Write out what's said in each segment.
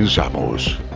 Comenzamos.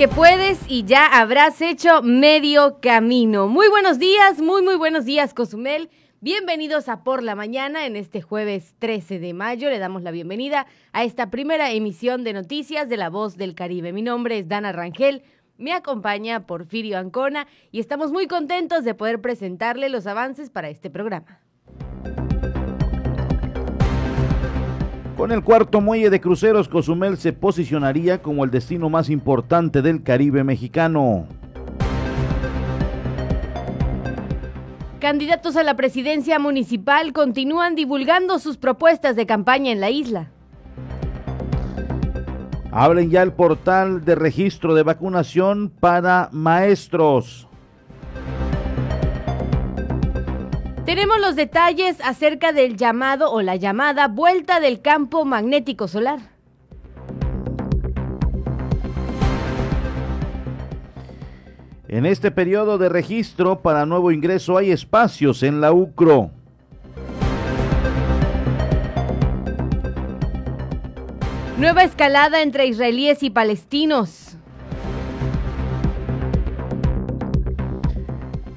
Que puedes y ya habrás hecho medio camino. Muy buenos días, muy muy buenos días, Cozumel. Bienvenidos a Por la Mañana en este jueves 13 de mayo. Le damos la bienvenida a esta primera emisión de noticias de La Voz del Caribe. Mi nombre es Dana Rangel. Me acompaña Porfirio Ancona y estamos muy contentos de poder presentarle los avances para este programa. Con el cuarto muelle de cruceros, Cozumel se posicionaría como el destino más importante del Caribe mexicano. Candidatos a la presidencia municipal continúan divulgando sus propuestas de campaña en la isla. Abren ya el portal de registro de vacunación para maestros. Tenemos los detalles acerca del llamado o la llamada vuelta del campo magnético solar. En este periodo de registro para nuevo ingreso hay espacios en la UCRO. Nueva escalada entre israelíes y palestinos.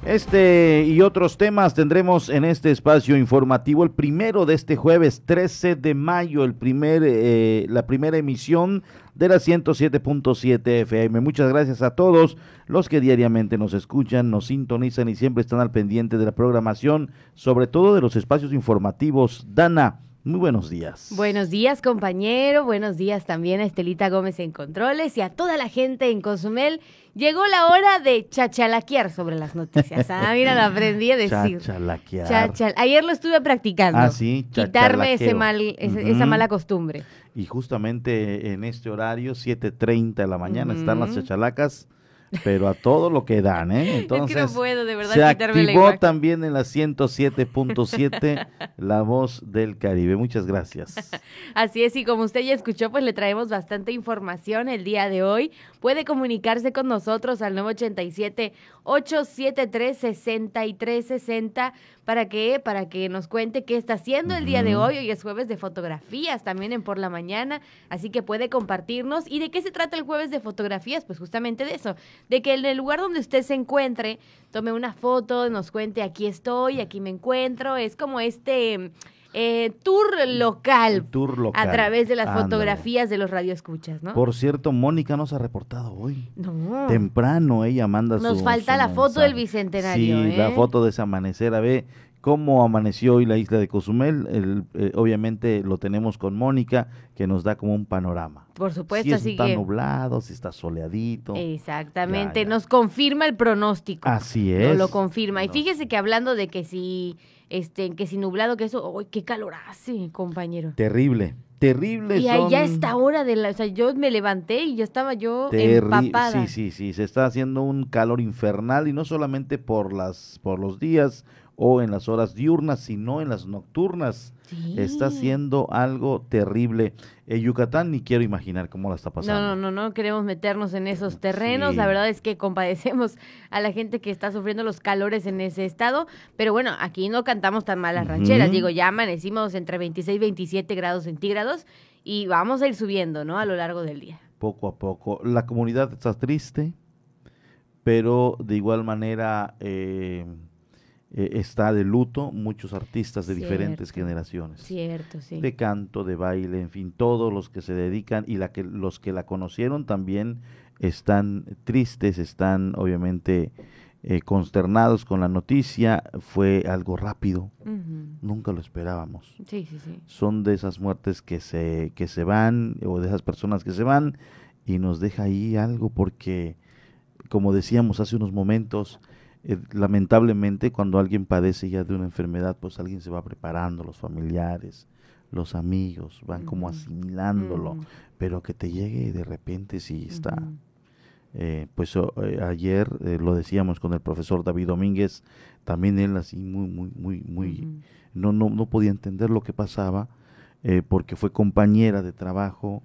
Este y otros temas tendremos en este espacio informativo, el primero de este jueves 13 de mayo, el primer, eh, la primera emisión de la 107.7 FM. Muchas gracias a todos los que diariamente nos escuchan, nos sintonizan y siempre están al pendiente de la programación, sobre todo de los espacios informativos. Dana, muy buenos días. Buenos días, compañero. Buenos días también a Estelita Gómez en Controles y a toda la gente en Cozumel. Llegó la hora de chachalaquear sobre las noticias. Ah, mira, lo aprendí a decir. Chachalaquear. Chachal. Ayer lo estuve practicando. Ah, sí, Quitarme ese mal, ese- esa mala costumbre. Y justamente en este horario, 7.30 de la mañana, están las chachalacas, pero a todo lo que dan, ¿eh? es que Entonces, no puedo de verdad se la activó imagen. también en la 107.7 La Voz del Caribe. Muchas gracias. Así es, y como usted ya escuchó, pues le traemos bastante información el día de hoy. Puede comunicarse con nosotros al 987-873-6360 para que, para que nos cuente qué está haciendo el día de hoy. Hoy es jueves de fotografías también en por la mañana, así que puede compartirnos. ¿Y de qué se trata el jueves de fotografías? Pues justamente de eso, de que en el lugar donde usted se encuentre, tome una foto, nos cuente aquí estoy, aquí me encuentro. Es como este eh, tour local tour local. a través de las Ándale. fotografías de los radioescuchas, ¿no? Por cierto, Mónica nos ha reportado hoy. No. Temprano ella manda Nos su- falta su la foto del bicentenario, Sí, la ¿eh? foto de ese amanecer. A ver cómo amaneció hoy la isla de Cozumel. El, eh, obviamente lo tenemos con Mónica, que nos da como un panorama. Por supuesto, si así está que. nublado, si está soleadito. Exactamente, Ya, ya. nos confirma el pronóstico. Así Nos es. lo confirma. Y No. fíjese que hablando de que si, este, que si nublado, que eso, ¡ay, qué calor hace, compañero! Terrible, terrible. Y ahí ya son- esta hora de la, o sea, yo me levanté y ya estaba yo Terri- empapada. Sí, sí, sí, se está haciendo un calor infernal y no solamente por las por los días o en las horas diurnas, sino en las nocturnas. Sí. Está haciendo algo terrible. En Yucatán ni quiero imaginar cómo la está pasando. No, no, no, no queremos meternos en esos terrenos. Sí. La verdad es que compadecemos a la gente que está sufriendo los calores en ese estado. Pero bueno, aquí no cantamos tan mal las rancheras. Digo, ya amanecimos entre 26 y 27 grados centígrados y vamos a ir subiendo, ¿no? A lo largo del día. Poco a poco. La comunidad está triste, pero de igual manera eh, eh, está de luto muchos artistas de diferentes generaciones. Cierto, sí. de canto, de baile, en fin, todos los que se dedican y la que, los que la conocieron también están tristes, están obviamente eh, consternados con la noticia. Fue algo rápido, nunca lo esperábamos. Sí, sí, sí. Son de esas muertes que se, que se van o de esas personas que se van y nos deja ahí algo porque, como decíamos hace unos momentos, eh, lamentablemente cuando alguien padece ya de una enfermedad, pues alguien se va preparando, los familiares, los amigos, van como asimilándolo, Mm, pero que te llegue de repente sí está. Eh, pues ayer lo decíamos con el profesor David Domínguez, también él así muy, muy, muy, muy, no, no, no podía entender lo que pasaba. porque fue compañera de trabajo,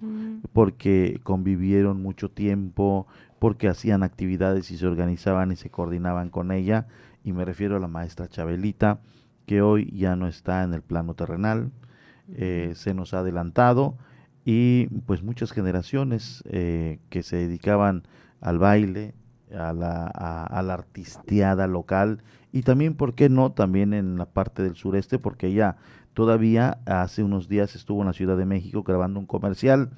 porque convivieron mucho tiempo, porque hacían actividades y se organizaban y se coordinaban con ella, y me refiero a la maestra Chabelita, que hoy ya no está en el plano terrenal, eh, se nos ha adelantado y pues muchas generaciones eh, que se dedicaban al baile, a la, a, la artisteada local y también, ¿por qué no?, también en la parte del sureste, porque ella todavía hace unos días estuvo en la Ciudad de México grabando un comercial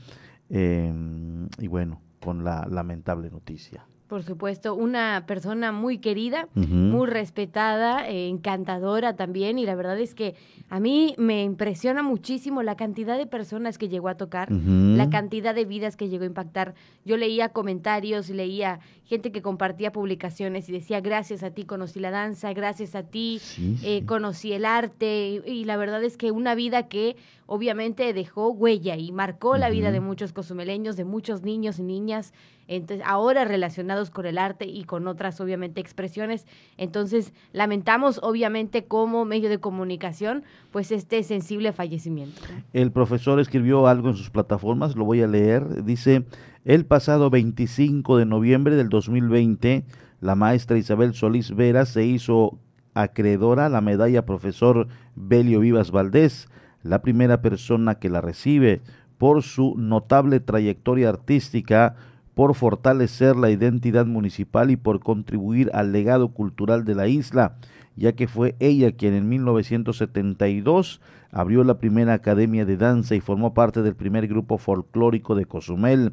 em, y bueno, con la lamentable noticia. Por supuesto, una persona muy querida, muy respetada, eh, encantadora también, y la verdad es que a mí me impresiona muchísimo la cantidad de personas que llegó a tocar, la cantidad de vidas que llegó a impactar. Yo leía comentarios, leía gente que compartía publicaciones y decía, gracias a ti conocí la danza, gracias a ti eh, conocí el arte, y, la verdad es que una vida que obviamente dejó huella y marcó la vida de muchos cozumeleños, de muchos niños y niñas, entonces ahora relacionados con el arte y con otras obviamente expresiones. Entonces lamentamos obviamente como medio de comunicación pues este sensible fallecimiento. El profesor escribió algo en sus plataformas, lo voy a leer, dice, el pasado 25 de noviembre del 2020, la maestra Isabel Solís Vera se hizo acreedora a la medalla profesor Belio Vivas Valdés, la primera persona que la recibe por su notable trayectoria artística por fortalecer la identidad municipal y por contribuir al legado cultural de la isla, ya que fue ella quien en 1972 abrió la primera academia de danza y formó parte del primer grupo folclórico de Cozumel.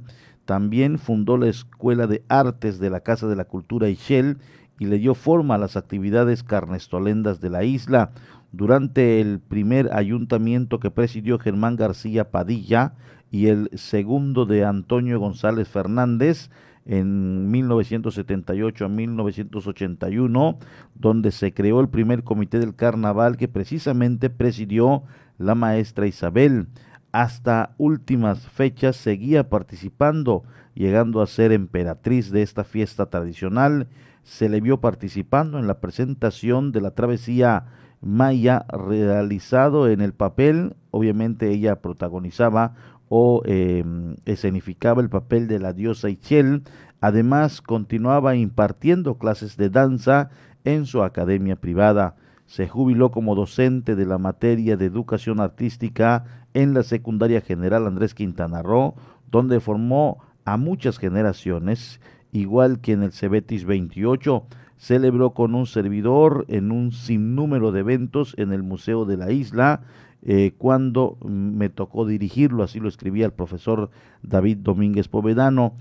También fundó la Escuela de Artes de la Casa de la Cultura Ishel y le dio forma a las actividades carnestolendas de la isla. Durante el primer ayuntamiento que presidió Germán García Padilla, y el segundo de Antonio González Fernández en 1978 a 1981, donde se creó el primer comité del carnaval que precisamente presidió la maestra Isabel. Hasta últimas fechas seguía participando, llegando a ser emperatriz de esta fiesta tradicional. Se le vio participando en la presentación de la travesía maya realizado en el papel. Obviamente ella protagonizaba o em, escenificaba el papel de la diosa Ichel. Además, continuaba impartiendo clases de danza en su academia privada. Se jubiló como docente de la materia de educación artística en la secundaria general Andrés Quintana Roo, donde formó a muchas generaciones, igual que en el Cebetis 28. Celebró con un servidor en un sinnúmero de eventos en el Museo de la Isla, eh, cuando me tocó dirigirlo, así lo escribía el profesor David Domínguez Povedano.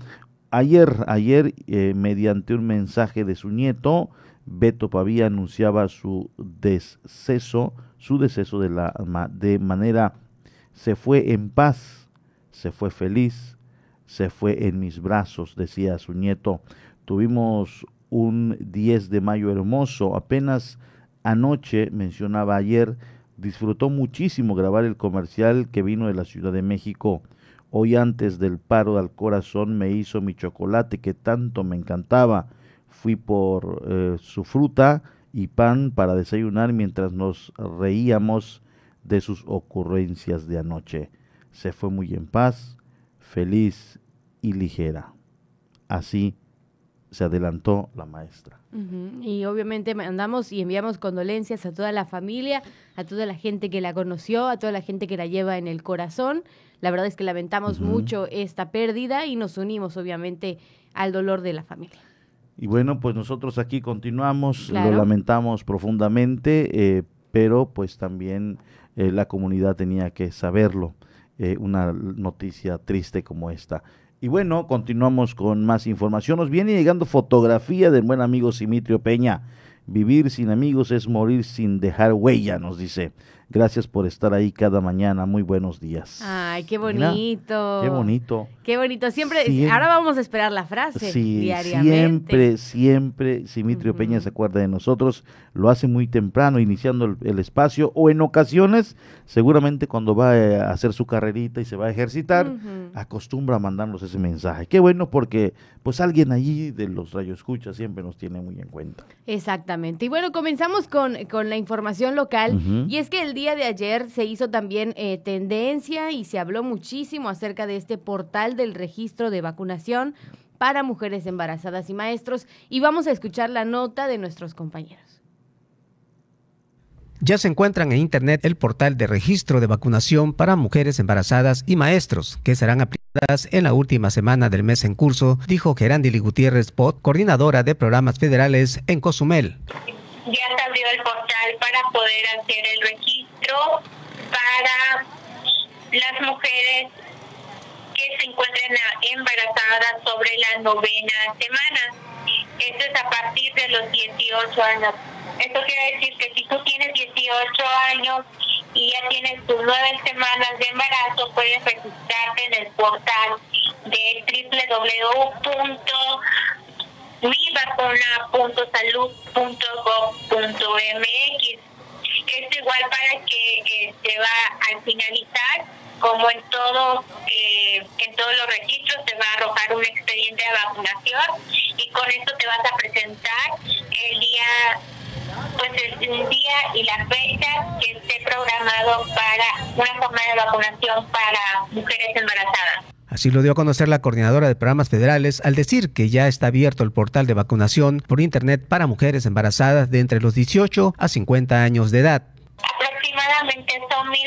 Ayer, ayer, eh, mediante un mensaje de su nieto, Beto Pavía anunciaba su deceso, su deceso de, la, de manera, se fue en paz, se fue feliz, se fue en mis brazos, decía su nieto. Tuvimos un 10 de mayo hermoso, apenas anoche, mencionaba ayer, disfrutó muchísimo grabar el comercial que vino de la Ciudad de México. Hoy antes del paro al corazón me hizo mi chocolate que tanto me encantaba. Fui por eh, su fruta y pan para desayunar mientras nos reíamos de sus ocurrencias de anoche. Se fue muy en paz, feliz y ligera. Así se adelantó la maestra. Y obviamente mandamos y enviamos condolencias a toda la familia, a toda la gente que la conoció, a toda la gente que la lleva en el corazón. La verdad es que lamentamos mucho esta pérdida y nos unimos obviamente al dolor de la familia. Y bueno, pues nosotros aquí continuamos, lo lamentamos profundamente, eh, pero pues también eh, la comunidad tenía que saberlo, eh, una noticia triste como esta. Y bueno, continuamos con más información. Nos viene llegando fotografía del buen amigo Simitrio Peña. Vivir sin amigos es morir sin dejar huella, nos dice. Gracias por estar ahí cada mañana. Muy buenos días. Ay, qué bonito. qué bonito. Qué bonito. Siempre, ahora vamos a esperar la frase. Sí, diariamente. siempre, siempre, Simitrio Peña se acuerda de nosotros. Lo hace muy temprano, iniciando el, espacio, o en ocasiones, seguramente cuando va a hacer su carrerita y se va a ejercitar, acostumbra a mandarnos ese mensaje. Qué bueno porque, pues, alguien allí de los rayos escucha siempre nos tiene muy en cuenta. Exactamente. Y bueno, comenzamos con, con la información local. Y es que el día de ayer se hizo también eh, tendencia y se habló muchísimo acerca de este portal del registro de vacunación para mujeres embarazadas y maestros. Y vamos a escuchar la nota de nuestros compañeros. Ya se encuentran en Internet el portal de registro de vacunación para mujeres embarazadas y maestros, que serán aplicadas en la última semana del mes en curso, dijo Gerandili Gutiérrez Pot, coordinadora de programas federales en Cozumel. Ya se abrió el portal para poder hacer el registro para las mujeres que se encuentren embarazadas sobre la novena semana. Esto es a partir de los 18 años esto quiere decir que si tú tienes 18 años y ya tienes tus nueve semanas de embarazo, puedes registrarte en el portal de www.mivacuna.salud.gov.mx. Igual para que se va a finalizar, como en todos eh, en todos los registros, te va a arrojar un expediente de vacunación y con esto te vas a presentar el día pues el, día y la fecha que esté programado para una jornada de vacunación para mujeres embarazadas. Así lo dio a conocer la coordinadora de programas federales al decir que ya está abierto el portal de vacunación por Internet para mujeres embarazadas de entre los 18 a 50 años de edad. Aproximadamente son 1.800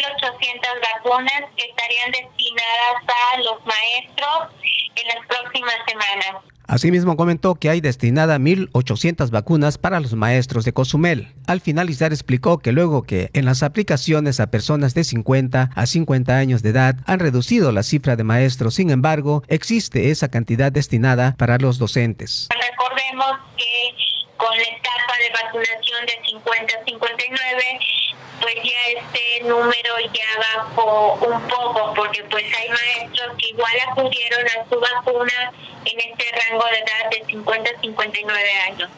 vacunas que estarían destinadas a los maestros en las próximas semanas. Asimismo comentó que hay destinada 1.800 vacunas para los maestros de Cozumel. Al finalizar explicó que luego que en las aplicaciones a personas de 50 a 50 años de edad han reducido la cifra de maestros, sin embargo, existe esa cantidad destinada para los docentes. Recordemos que con la etapa de vacunación de 50 a 59 pues ya este número ya bajó un poco porque pues hay maestros que igual acudieron a su vacuna en este rango de edad de 50 a 59 años.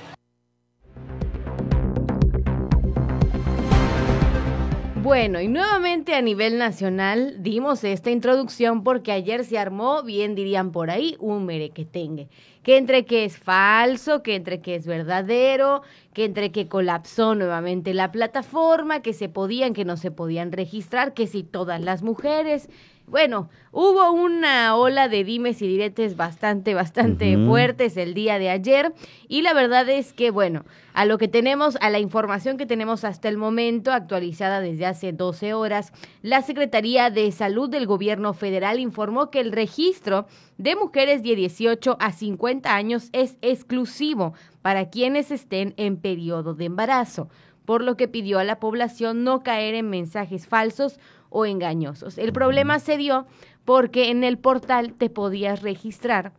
Bueno, y nuevamente a nivel nacional dimos esta introducción porque ayer se armó, bien dirían por ahí, un merequetengue. Que entre que es falso, que entre que es verdadero, que entre que colapsó nuevamente la plataforma, que se podían, que no se podían registrar, que si todas las mujeres, bueno, hubo una ola de dimes y diretes bastante, bastante fuertes el día de ayer. Y la verdad es que, bueno, a lo que tenemos, a la información que tenemos hasta el momento, actualizada desde hace 12 horas, la Secretaría de Salud del Gobierno Federal informó que el registro de mujeres de 18 a 50 años es exclusivo para quienes estén en periodo de embarazo, por lo que pidió a la población no caer en mensajes falsos o engañosos. El problema se dio porque en el portal te podías registrar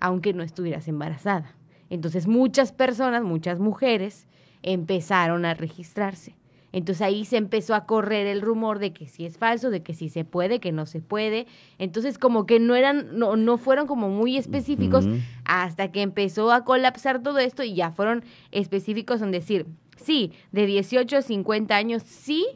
aunque no estuvieras embarazada. Entonces muchas personas, muchas mujeres empezaron a registrarse. Entonces ahí se empezó a correr el rumor de que sí es falso, de que sí se puede, que no se puede. Entonces como que no eran, no, no fueron como muy específicos hasta que empezó a colapsar todo esto y ya fueron específicos en decir, sí, de 18 a 50 años sí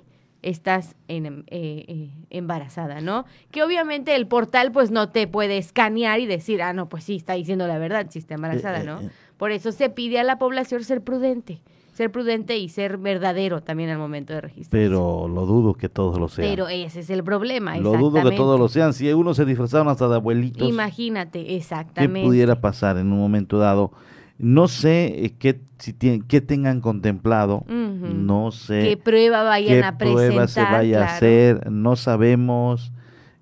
estás en, em, eh, eh, embarazada, ¿no? Que obviamente el portal pues no te puede escanear y decir, ah, no, pues sí, está diciendo la verdad, sí está embarazada, eh, ¿no? Por eso se pide a la población ser prudente, ser prudente y ser verdadero también al momento de registrar. Pero lo dudo que todos lo sean. Pero ese es el problema, Lo dudo que todos lo sean. Si uno se disfrazaron hasta de abuelitos. Imagínate, exactamente. ¿Qué pudiera pasar en un momento dado? No sé eh, qué, si tienen, qué tengan contemplado, no sé qué prueba vayan a presentar, prueba se vaya a hacer, no sabemos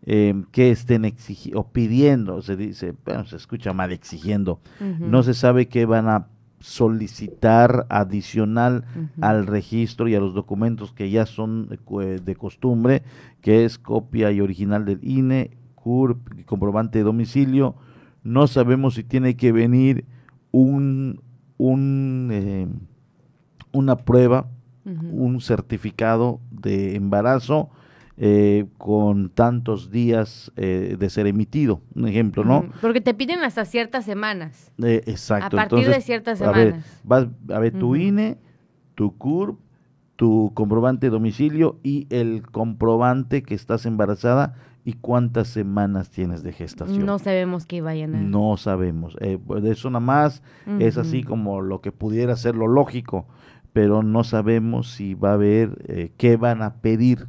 eh, qué estén exigiendo o pidiendo, se dice, bueno, se escucha mal exigiendo, no se sabe qué van a solicitar adicional al registro y a los documentos que ya son eh, de costumbre, que es copia y original del INE, CURP, comprobante de domicilio. No sabemos si tiene que venir un, un, eh, una prueba un certificado de embarazo eh, con tantos días eh, de ser emitido, un ejemplo, ¿no? Porque te piden hasta ciertas semanas. Eh, exacto. A partir de ciertas semanas. A ver, vas, a ver tu INE, tu CURP, tu comprobante de domicilio y el comprobante que estás embarazada y cuántas semanas tienes de gestación. No sabemos qué vayan a... No sabemos. Eh, pues eso nada más es así como lo que pudiera ser lo lógico, pero no sabemos si va a haber, qué van a pedir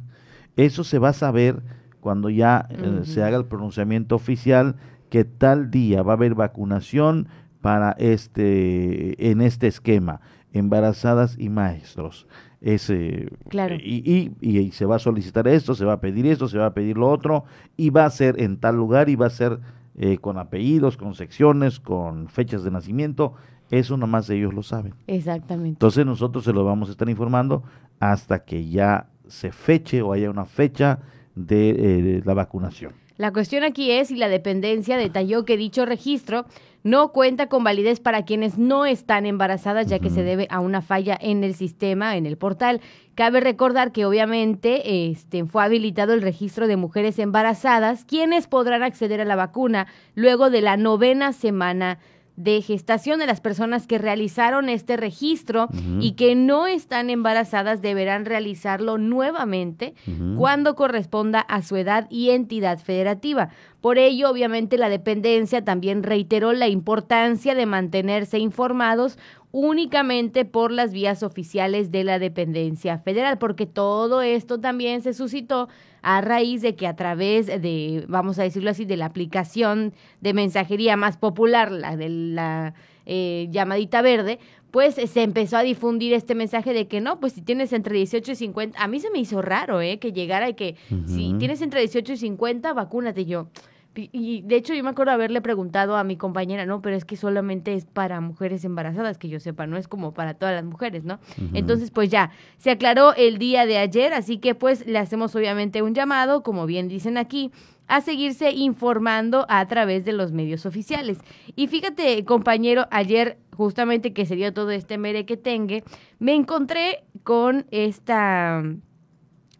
eso se va a saber cuando ya eh, se haga el pronunciamiento oficial que tal día va a haber vacunación para este en este esquema embarazadas y maestros ese claro. y, y, y, se va a solicitar esto se va a pedir esto se va a pedir lo otro y va a ser en tal lugar y va a ser eh, con apellidos con secciones con fechas de nacimiento eso nomás ellos lo saben exactamente entonces nosotros se lo vamos a estar informando hasta que ya se feche o haya una fecha de eh, la vacunación. La cuestión aquí es si la dependencia detalló que dicho registro no cuenta con validez para quienes no están embarazadas, ya que se debe a una falla en el sistema, en el portal. Cabe recordar que obviamente este, fue habilitado el registro de mujeres embarazadas, quienes podrán acceder a la vacuna luego de la novena semana de gestación de las personas que realizaron este registro y que no están embarazadas deberán realizarlo nuevamente cuando corresponda a su edad y entidad federativa. Por ello, obviamente, la dependencia también reiteró la importancia de mantenerse informados únicamente por las vías oficiales de la dependencia federal, porque todo esto también se suscitó a raíz de que a través de, vamos a decirlo así, de la aplicación de mensajería más popular, la de la eh, llamadita verde, pues se empezó a difundir este mensaje de que no, pues si tienes entre 18 y 50, a mí se me hizo raro, ¿eh? Que llegara y que si tienes entre 18 y 50, vacúnate yo. Y de hecho yo me acuerdo haberle preguntado a mi compañera, no, pero es que solamente es para mujeres embarazadas, que yo sepa, no es como para todas las mujeres, ¿no? Entonces, pues ya, se aclaró el día de ayer, así que pues le hacemos obviamente un llamado, como bien dicen aquí, a seguirse informando a través de los medios oficiales. Y fíjate, compañero, ayer justamente que se dio todo este mere que tenga, me encontré con esta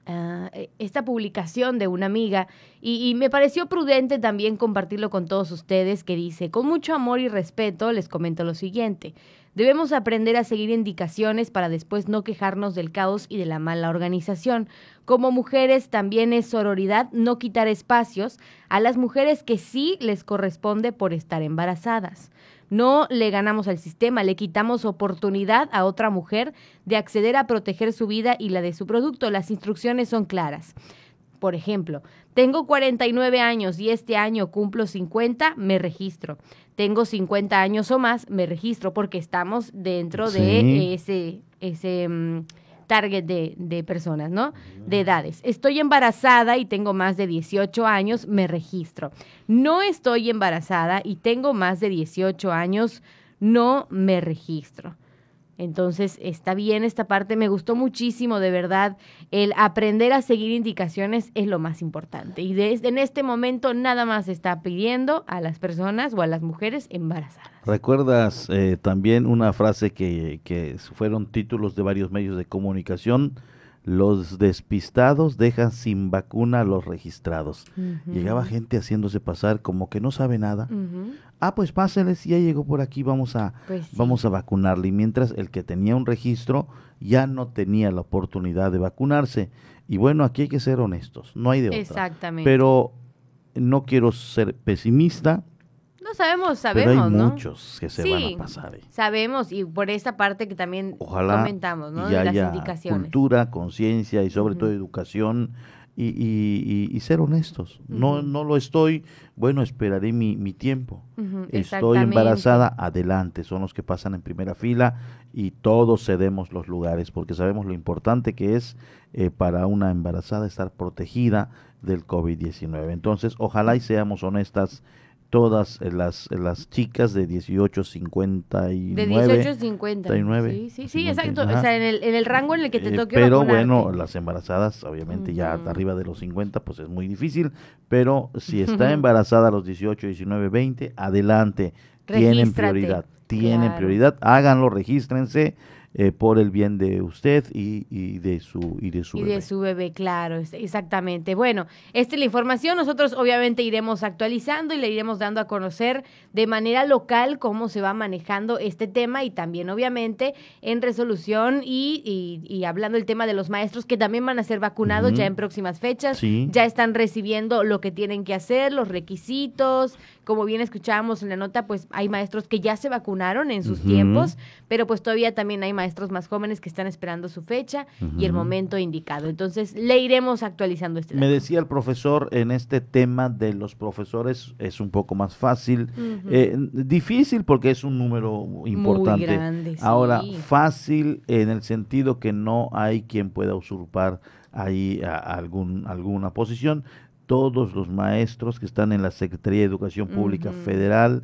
Ah, e, esta publicación de una amiga y, me pareció prudente también compartirlo con todos ustedes que dice, con mucho amor y respeto les comento lo siguiente, debemos aprender a seguir indicaciones para después no quejarnos del caos y de la mala organización. Como mujeres también es sororidad no quitar espacios a las mujeres que sí les corresponde por estar embarazadas. No le ganamos al sistema, le quitamos oportunidad a otra mujer de acceder a proteger su vida y la de su producto. Las instrucciones son claras. Por ejemplo, tengo 49 años y este año cumplo 50, me registro. Tengo 50 años o más, me registro porque estamos dentro de ese, ese mm, target de, de, personas, ¿no? De edades. Estoy embarazada y tengo más de 18 años, me registro. No estoy embarazada y tengo más de 18 años, no me registro. Entonces, está bien esta parte, me gustó muchísimo, de verdad. El aprender a seguir indicaciones es lo más importante. Y desde en este momento nada más está pidiendo a las personas o a las mujeres embarazadas. ¿Recuerdas eh, también una frase que, que fueron títulos de varios medios de comunicación? Los despistados dejan sin vacuna a los registrados. Llegaba gente haciéndose pasar como que no sabe nada. Ah, pues pásenles, ya llegó por aquí, vamos a, pues vamos a vacunarle. Y mientras el que tenía un registro ya no tenía la oportunidad de vacunarse. Y bueno, aquí hay que ser honestos, no hay de otra. Exactamente. Pero no quiero ser pesimista, no sabemos, sabemos, Pero hay muchos que se van a pasar. ¿eh? Sabemos, y por esta parte que también comentamos, ¿no? de las indicaciones. cultura, conciencia y sobre todo educación y, y, ser honestos. No no lo estoy, bueno, esperaré mi, mi tiempo. Estoy embarazada, adelante. Son los que pasan en primera fila y todos cedemos los lugares porque sabemos lo importante que es eh, para una embarazada estar protegida del COVID-19. Entonces, ojalá y seamos honestas todas las, las chicas de 18, 59. De 18 a 59. Sí, sí, sí, exacto. O sea, en el, en el rango en el que te eh, toque Pero bueno, las embarazadas, obviamente ya arriba de los 50, pues es muy difícil. Pero si está embarazada a los 18, 19, 20, adelante. Tienen prioridad. Tienen prioridad. Háganlo, regístrense. Eh, por el bien de usted y, y, de su y de su y bebé. de su bebé, claro, exactamente. Bueno, esta es la información. Nosotros obviamente iremos actualizando y le iremos dando a conocer de manera local cómo se va manejando este tema y también obviamente en resolución y, y, hablando el tema de los maestros que también van a ser vacunados ya en próximas fechas. Ya están recibiendo lo que tienen que hacer, los requisitos. Como bien escuchábamos en la nota, pues hay maestros que ya se vacunaron en sus tiempos, pero pues todavía también hay maestros maestros más jóvenes que están esperando su fecha y el momento indicado. Entonces, le iremos actualizando este Me decía el profesor, en este tema de los profesores es un poco más fácil, eh, difícil porque es un número importante. Muy grande, Ahora, fácil en el sentido que no hay quien pueda usurpar ahí algún, alguna posición. Todos los maestros que están en la Secretaría de Educación Pública Federal,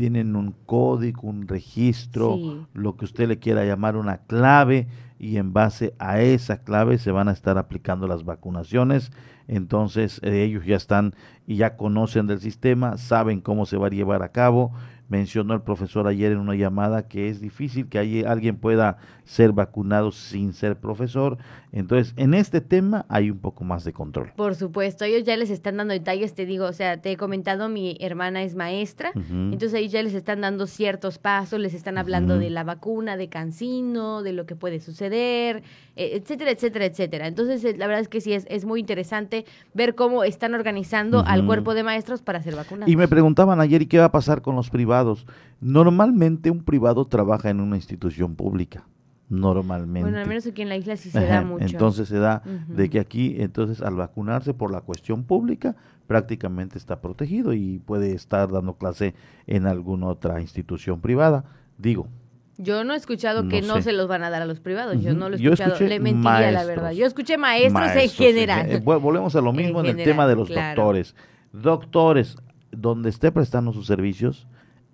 tienen un código, un registro, lo que usted le quiera llamar una clave y en base a esa clave se van a estar aplicando las vacunaciones. Entonces eh, ellos ya están y ya conocen del sistema, saben cómo se va a llevar a cabo mencionó el profesor ayer en una llamada que es difícil que alguien pueda ser vacunado sin ser profesor. Entonces, en este tema hay un poco más de control. Por supuesto, ellos ya les están dando detalles, te digo, o sea, te he comentado, mi hermana es maestra, entonces ellos ya les están dando ciertos pasos, les están hablando de la vacuna, de cancino, de lo que puede suceder, e, etcétera, etcétera, etcétera. Entonces, eh, la verdad es que sí, es, es muy interesante ver cómo están organizando al cuerpo de maestros para ser vacunados. Y me preguntaban ayer, ¿y qué va a pasar con los privados? Normalmente un privado trabaja en una institución pública. Normalmente. Bueno, al menos aquí en la isla sí se da mucho. Entonces se da de que aquí, entonces al vacunarse por la cuestión pública, prácticamente está protegido y puede estar dando clase en alguna otra institución privada. Digo, yo no he escuchado que no se los van a dar a los privados. Yo no lo he escuchado. Le mentiría la verdad. Yo escuché maestros, en general. Eh, volvemos a lo mismo en, el tema de los doctores. Doctores, donde esté prestando sus servicios,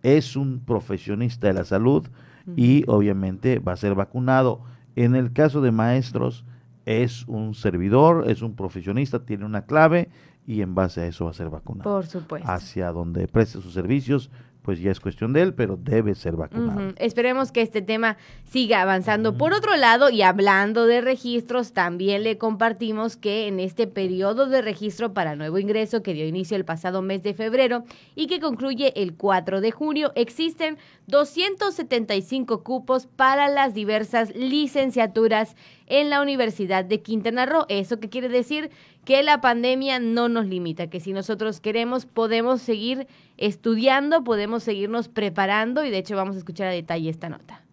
es un profesionista de la salud y obviamente va a ser vacunado. En el caso de maestros, es un servidor, es un profesionista, tiene una clave y en base a eso va a ser vacunado. Por supuesto. Hacia donde preste sus servicios, pues ya es cuestión de él, pero debe ser vacunado. Esperemos que este tema siga avanzando. Por otro lado, y hablando de registros, también le compartimos que en este periodo de registro para nuevo ingreso que dio inicio el pasado mes de febrero y que concluye el 4 de junio, existen 275 cupos para las diversas licenciaturas en la Universidad de Quintana Roo. ¿Eso qué quiere decir? Que la pandemia no nos limita, que si nosotros queremos podemos seguir estudiando, podemos seguirnos preparando y de hecho vamos a escuchar a detalle esta nota.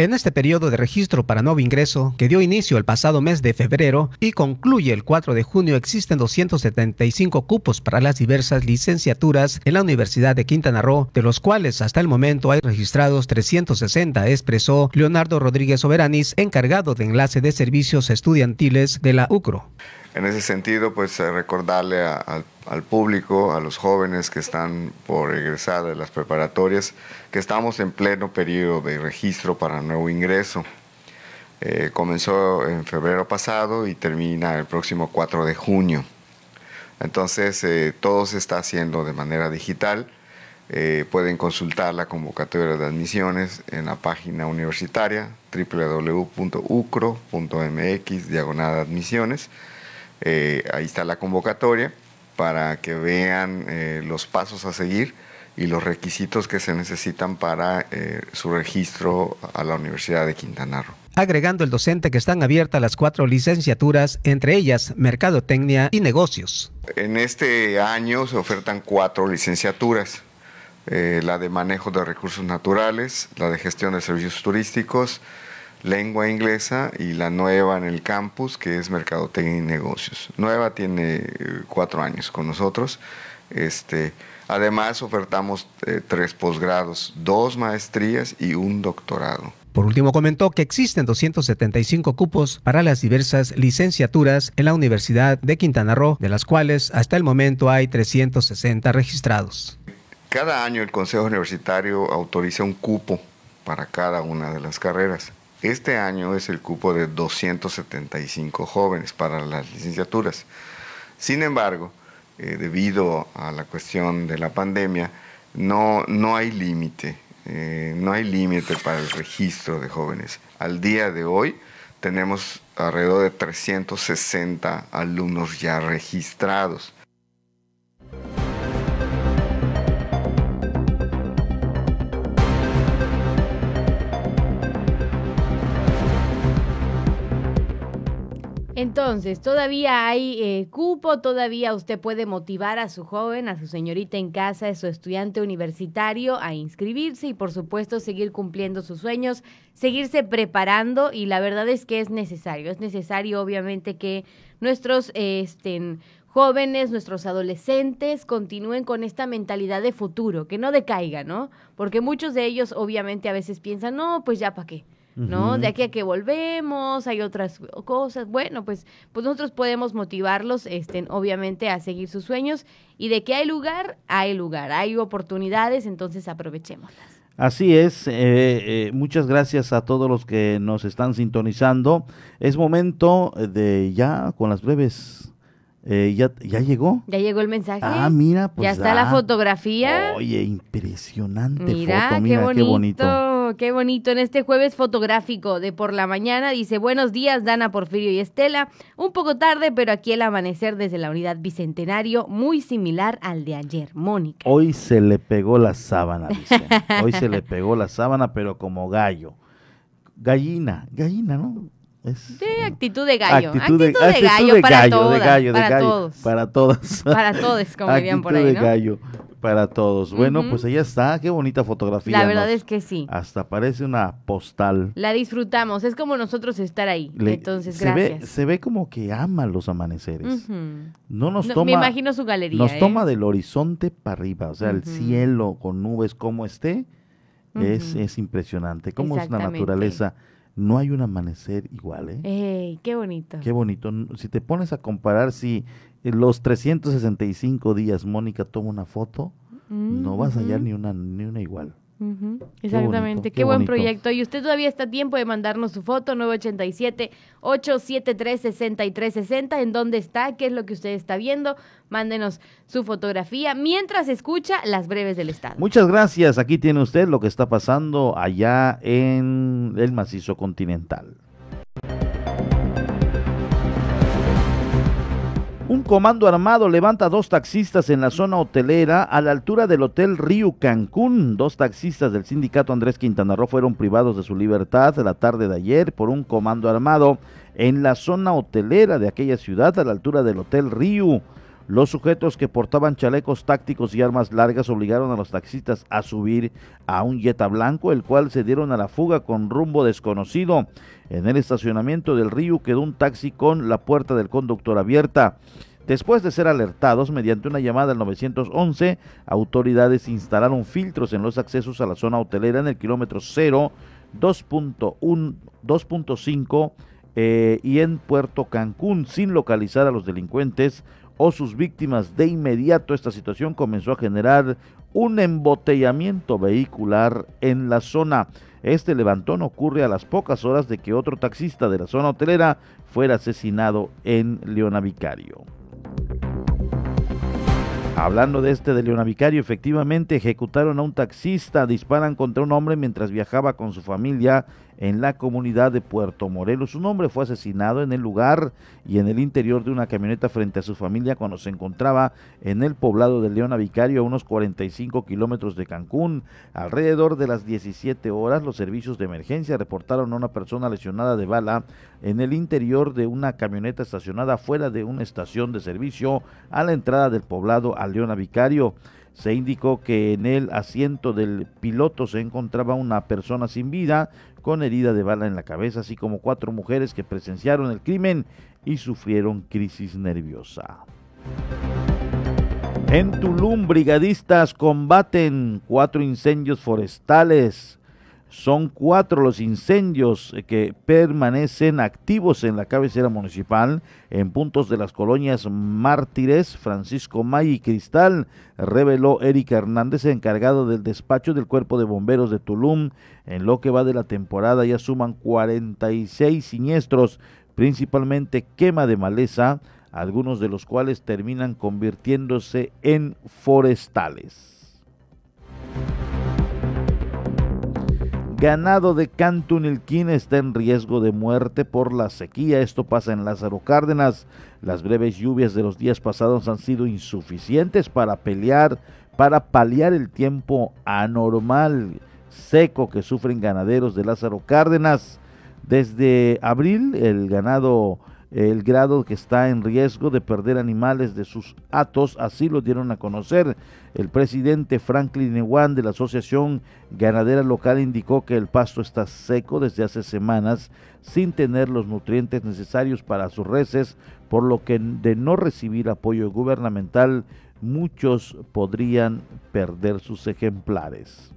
En este periodo de registro para nuevo ingreso, que dio inicio el pasado mes de febrero y concluye el 4 de junio, existen 275 cupos para las diversas licenciaturas en la Universidad de Quintana Roo, de los cuales hasta el momento hay registrados 360, expresó Leonardo Rodríguez Soberanis, encargado de enlace de servicios estudiantiles de la UCRO. En ese sentido, pues eh, recordarle al público, a los jóvenes que están por egresar de las preparatorias, que estamos en pleno periodo de registro para nuevo ingreso. Eh, comenzó en febrero pasado y termina el próximo 4 de junio. Entonces, eh, todo se está haciendo de manera digital. pueden consultar la convocatoria de admisiones en la página universitaria www.ucro.mx diagonal admisiones eh, ahí está la convocatoria para que vean eh, los pasos a seguir y los requisitos que se necesitan para eh, su registro a la Universidad de Quintana Roo. Agregando el docente que están abiertas las cuatro licenciaturas, entre ellas Mercadotecnia y Negocios. En este año se ofertan cuatro licenciaturas. la de manejo de recursos naturales, la de gestión de servicios turísticos, lengua inglesa y la nueva en el campus, que es Mercadotecnia y Negocios. Nueva tiene eh, cuatro años con nosotros. Este, además, ofertamos eh, tres posgrados, dos maestrías y un doctorado. Por último, comentó que existen 275 cupos para las diversas licenciaturas en la Universidad de Quintana Roo, de las cuales hasta el momento hay 360 registrados. Cada año el Consejo Universitario autoriza un cupo para cada una de las carreras. Este año es el cupo de 275 jóvenes para las licenciaturas. Sin embargo, eh, debido a la cuestión de la pandemia, no, no hay límite. eh, no hay límite para el registro de jóvenes. Al día de hoy tenemos alrededor de 360 alumnos ya registrados. Entonces, todavía hay eh, cupo, todavía usted puede motivar a su joven, a su señorita en casa, a su estudiante universitario a inscribirse y por supuesto seguir cumpliendo sus sueños, seguirse preparando y la verdad es que es necesario, es necesario obviamente que nuestros este, jóvenes, nuestros adolescentes continúen con esta mentalidad de futuro, que no decaiga, ¿no? Porque muchos de ellos obviamente a veces piensan, no, pues ya para qué. ¿No? De aquí a que volvemos, hay otras cosas. Bueno, pues, pues nosotros podemos motivarlos, este, obviamente, a seguir sus sueños y de que hay lugar, hay lugar, hay oportunidades, entonces aprovechémoslas. Así es, eh, eh, muchas gracias a todos los que nos están sintonizando. Es momento de ya con las breves eh, ya, ya llegó. Ya llegó el mensaje. Ah, mira, pues. Ya está la fotografía. Oye, impresionante mira, foto. Mira, qué bonito, qué bonito. En este jueves fotográfico de por la mañana dice: Buenos días, Dana, Porfirio y Estela. Un poco tarde, pero aquí el amanecer desde la unidad Bicentenario, muy similar al de ayer. Mónica. Hoy se le pegó la sábana, dice. Hoy se le pegó la sábana, pero como gallo. Gallina, gallina, ¿no? Sí, actitud de gallo. Actitud, de, gallo para todos. para todos. Para todos. Para todos, como dirían por ahí, de gallo para todos. Bueno, pues ahí está, qué bonita fotografía. La verdad es que sí. Hasta parece una postal. La disfrutamos, es como nosotros estar ahí. Entonces, se gracias. Ve, se ve como que ama los amaneceres. No nos toma. Me imagino su galería. Nos ¿eh? toma del horizonte para arriba, o sea, el cielo con nubes como esté, es, es impresionante. Cómo es la naturaleza no hay un amanecer igual, ¿eh? Ey, qué bonito. Qué bonito. Si te pones a comparar si los 365 días Mónica toma una foto, no vas a hallar ni una, ni una igual. Exactamente, qué, buen proyecto. Y usted todavía está a tiempo de mandarnos su foto, 987-873-6360, en dónde está, qué es lo que usted está viendo. Mándenos su fotografía mientras escucha las breves del Estado. Muchas gracias. Aquí tiene usted lo que está pasando allá en el macizo continental. Un comando armado levanta dos taxistas en la zona hotelera a la altura del Hotel Río Cancún. Dos taxistas del sindicato Andrés Quintana Roo fueron privados de su libertad la tarde de ayer por un comando armado en la zona hotelera de aquella ciudad a la altura del Hotel Río. Los sujetos que portaban chalecos tácticos y armas largas obligaron a los taxistas a subir a un Jetta blanco, el cual se dieron a la fuga con rumbo desconocido. En el estacionamiento del río quedó un taxi con la puerta del conductor abierta. Después de ser alertados mediante una llamada al 911, autoridades instalaron filtros en los accesos a la zona hotelera en el kilómetro 0, 2.1, 2.5 eh, y en Puerto Cancún sin localizar a los delincuentes o sus víctimas. De inmediato esta situación comenzó a generar un embotellamiento vehicular en la zona. Este levantón ocurre a las pocas horas de que otro taxista de la zona hotelera fuera asesinado en Leona Vicario. Hablando de este de Leona Vicario, efectivamente ejecutaron a un taxista, disparan contra un hombre mientras viajaba con su familia en la comunidad de Puerto Morelos. Un hombre fue asesinado en el lugar y en el interior de una camioneta frente a su familia cuando se encontraba en el poblado de Leona Vicario a unos 45 kilómetros de Cancún. Alrededor de las 17 horas, los servicios de emergencia reportaron a una persona lesionada de bala en el interior de una camioneta estacionada fuera de una estación de servicio a la entrada del poblado a Leona Vicario. Se indicó que en el asiento del piloto se encontraba una persona sin vida con herida de bala en la cabeza, así como cuatro mujeres que presenciaron el crimen y sufrieron crisis nerviosa. En Tulum, brigadistas combaten cuatro incendios forestales. Son cuatro los incendios que permanecen activos en la cabecera municipal en puntos de las colonias Mártires, Francisco May y Cristal, reveló Erika Hernández, encargado del despacho del Cuerpo de Bomberos de Tulum. En lo que va de la temporada ya suman 46 siniestros, principalmente quema de maleza, algunos de los cuales terminan convirtiéndose en forestales. Ganado de Cantunilquín está en riesgo de muerte por la sequía. Esto pasa en Lázaro Cárdenas. Las breves lluvias de los días pasados han sido insuficientes para pelear, para paliar el tiempo anormal seco que sufren ganaderos de Lázaro Cárdenas. Desde abril el ganado el grado que está en riesgo de perder animales de sus atos, así lo dieron a conocer. El presidente Franklin Ewan de la Asociación Ganadera Local indicó que el pasto está seco desde hace semanas sin tener los nutrientes necesarios para sus reses, por lo que de no recibir apoyo gubernamental muchos podrían perder sus ejemplares.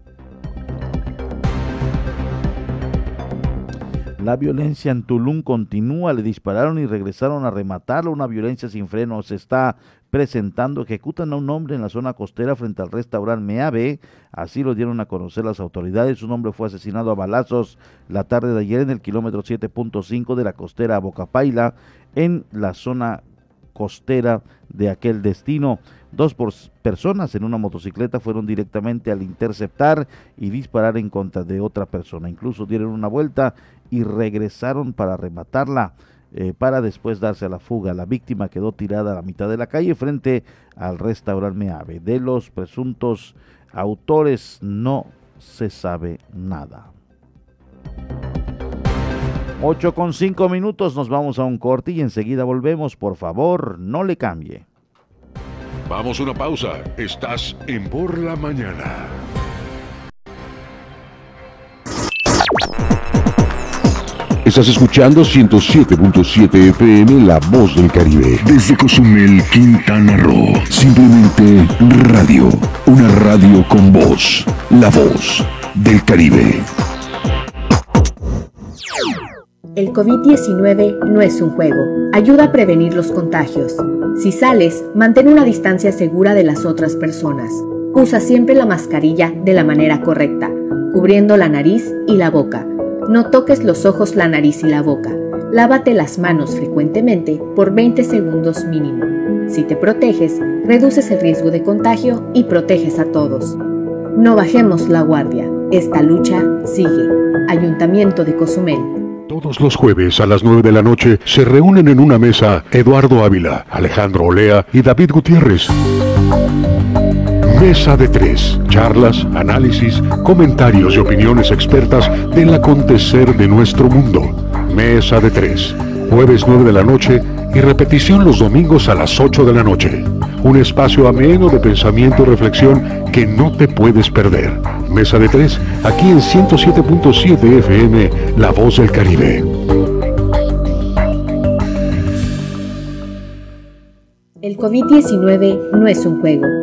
La violencia en Tulum continúa, le dispararon y regresaron a rematarlo. Una violencia sin freno se está presentando. Ejecutan a un hombre en la zona costera frente al restaurante Meave. Así lo dieron a conocer las autoridades. Un hombre fue asesinado a balazos la tarde de ayer en el kilómetro 7.5 de la costera Bocapaila, en la zona costera de aquel destino. Dos personas en una motocicleta fueron directamente al interceptar y disparar en contra de otra persona. Incluso dieron una vuelta y regresaron para rematarla. Eh, para después darse a la fuga. La víctima quedó tirada a la mitad de la calle frente al restaurante Meave. De los presuntos autores no se sabe nada. 8 con 5 minutos, nos vamos a un corte y enseguida volvemos. Por favor, no le cambie. Vamos a una pausa. Estás en Por la Mañana. Estás escuchando 107.7 FM La Voz del Caribe. Desde Cozumel, Quintana Roo. Simplemente radio. Una radio con voz. La Voz del Caribe. El COVID-19 no es un juego. Ayuda a prevenir los contagios. Si sales, mantén una distancia segura de las otras personas. Usa siempre la mascarilla de la manera correcta, cubriendo la nariz y la boca. No toques los ojos, la nariz y la boca. Lávate las manos frecuentemente por 20 segundos mínimo. Si te proteges, reduces el riesgo de contagio y proteges a todos. No bajemos la guardia. Esta lucha sigue. Ayuntamiento de Cozumel. Todos los jueves a las 9 de la noche se reúnen en una mesa Eduardo Ávila, Alejandro Olea y David Gutiérrez. Mesa de tres. Charlas, análisis, comentarios y opiniones expertas del acontecer de nuestro mundo. Mesa de tres. Jueves 9 de la noche y repetición los domingos a las 8 de la noche. Un espacio ameno de pensamiento y reflexión que no te puedes perder. Mesa de tres, aquí en 107.7 FM, La Voz del Caribe. El COVID-19 no es un juego.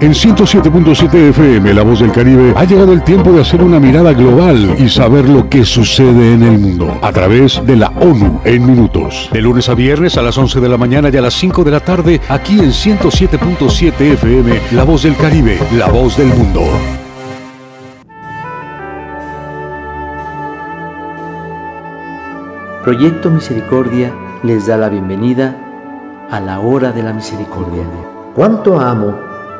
En 107.7 FM, La Voz del Caribe, ha llegado el tiempo de hacer una mirada global y saber lo que sucede en el mundo a través de la ONU en minutos. De lunes a viernes a las 11 de la mañana y a las 5 de la tarde, aquí en 107.7 FM, La Voz del Caribe, La Voz del Mundo. Proyecto Misericordia les da la bienvenida a la hora de la misericordia. ¿Cuánto amo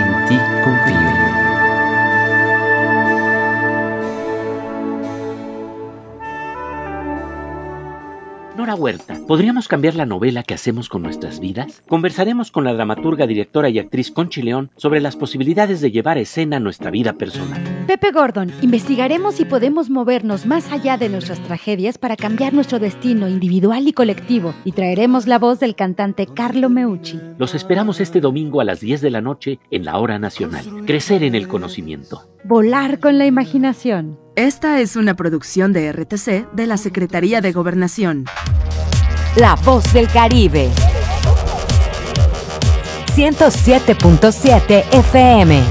en Nora Huerta, ¿podríamos cambiar la novela que hacemos con nuestras vidas? Conversaremos con la dramaturga, directora y actriz Conchi León sobre las posibilidades de llevar a escena nuestra vida personal. Pepe Gordon, investigaremos si podemos movernos más allá de nuestras tragedias para cambiar nuestro destino individual y colectivo y traeremos la voz del cantante Carlo Meucci. Los esperamos este domingo a las 10 de la noche en la Hora Nacional. Crecer en el conocimiento. Volar con la imaginación. Esta es una producción de RTC de la Secretaría de Gobernación. La voz del Caribe. 107.7 FM.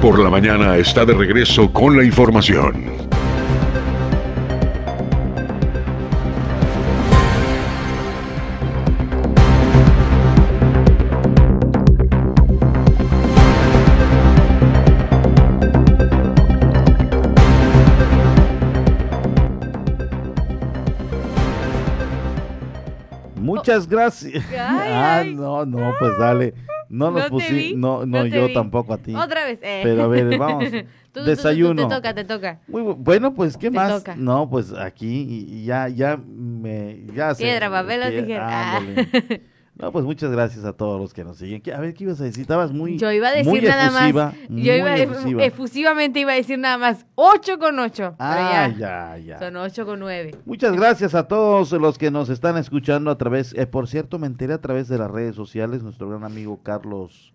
Por la mañana está de regreso con la información. Muchas gracias. ah, no, no, pues dale. No nos pusimos, no, no, yo tampoco a ti. Otra vez. Eh. Pero a ver, vamos. Desayuno. te toca, te toca. Muy bueno, pues, ¿qué más? No, pues aquí ya, ya me, ya Piedra, papel o tijera. No, pues muchas gracias a todos los que nos siguen. A ver, ¿qué ibas a decir? Estabas muy Yo iba a decir nada más. Yo iba efusivamente iba a decir nada más 8 con 8. Ah, ya, ya, Son 8 con 9. Muchas gracias a todos los que nos están escuchando a través, eh, por cierto, me enteré a través de las redes sociales, nuestro gran amigo Carlos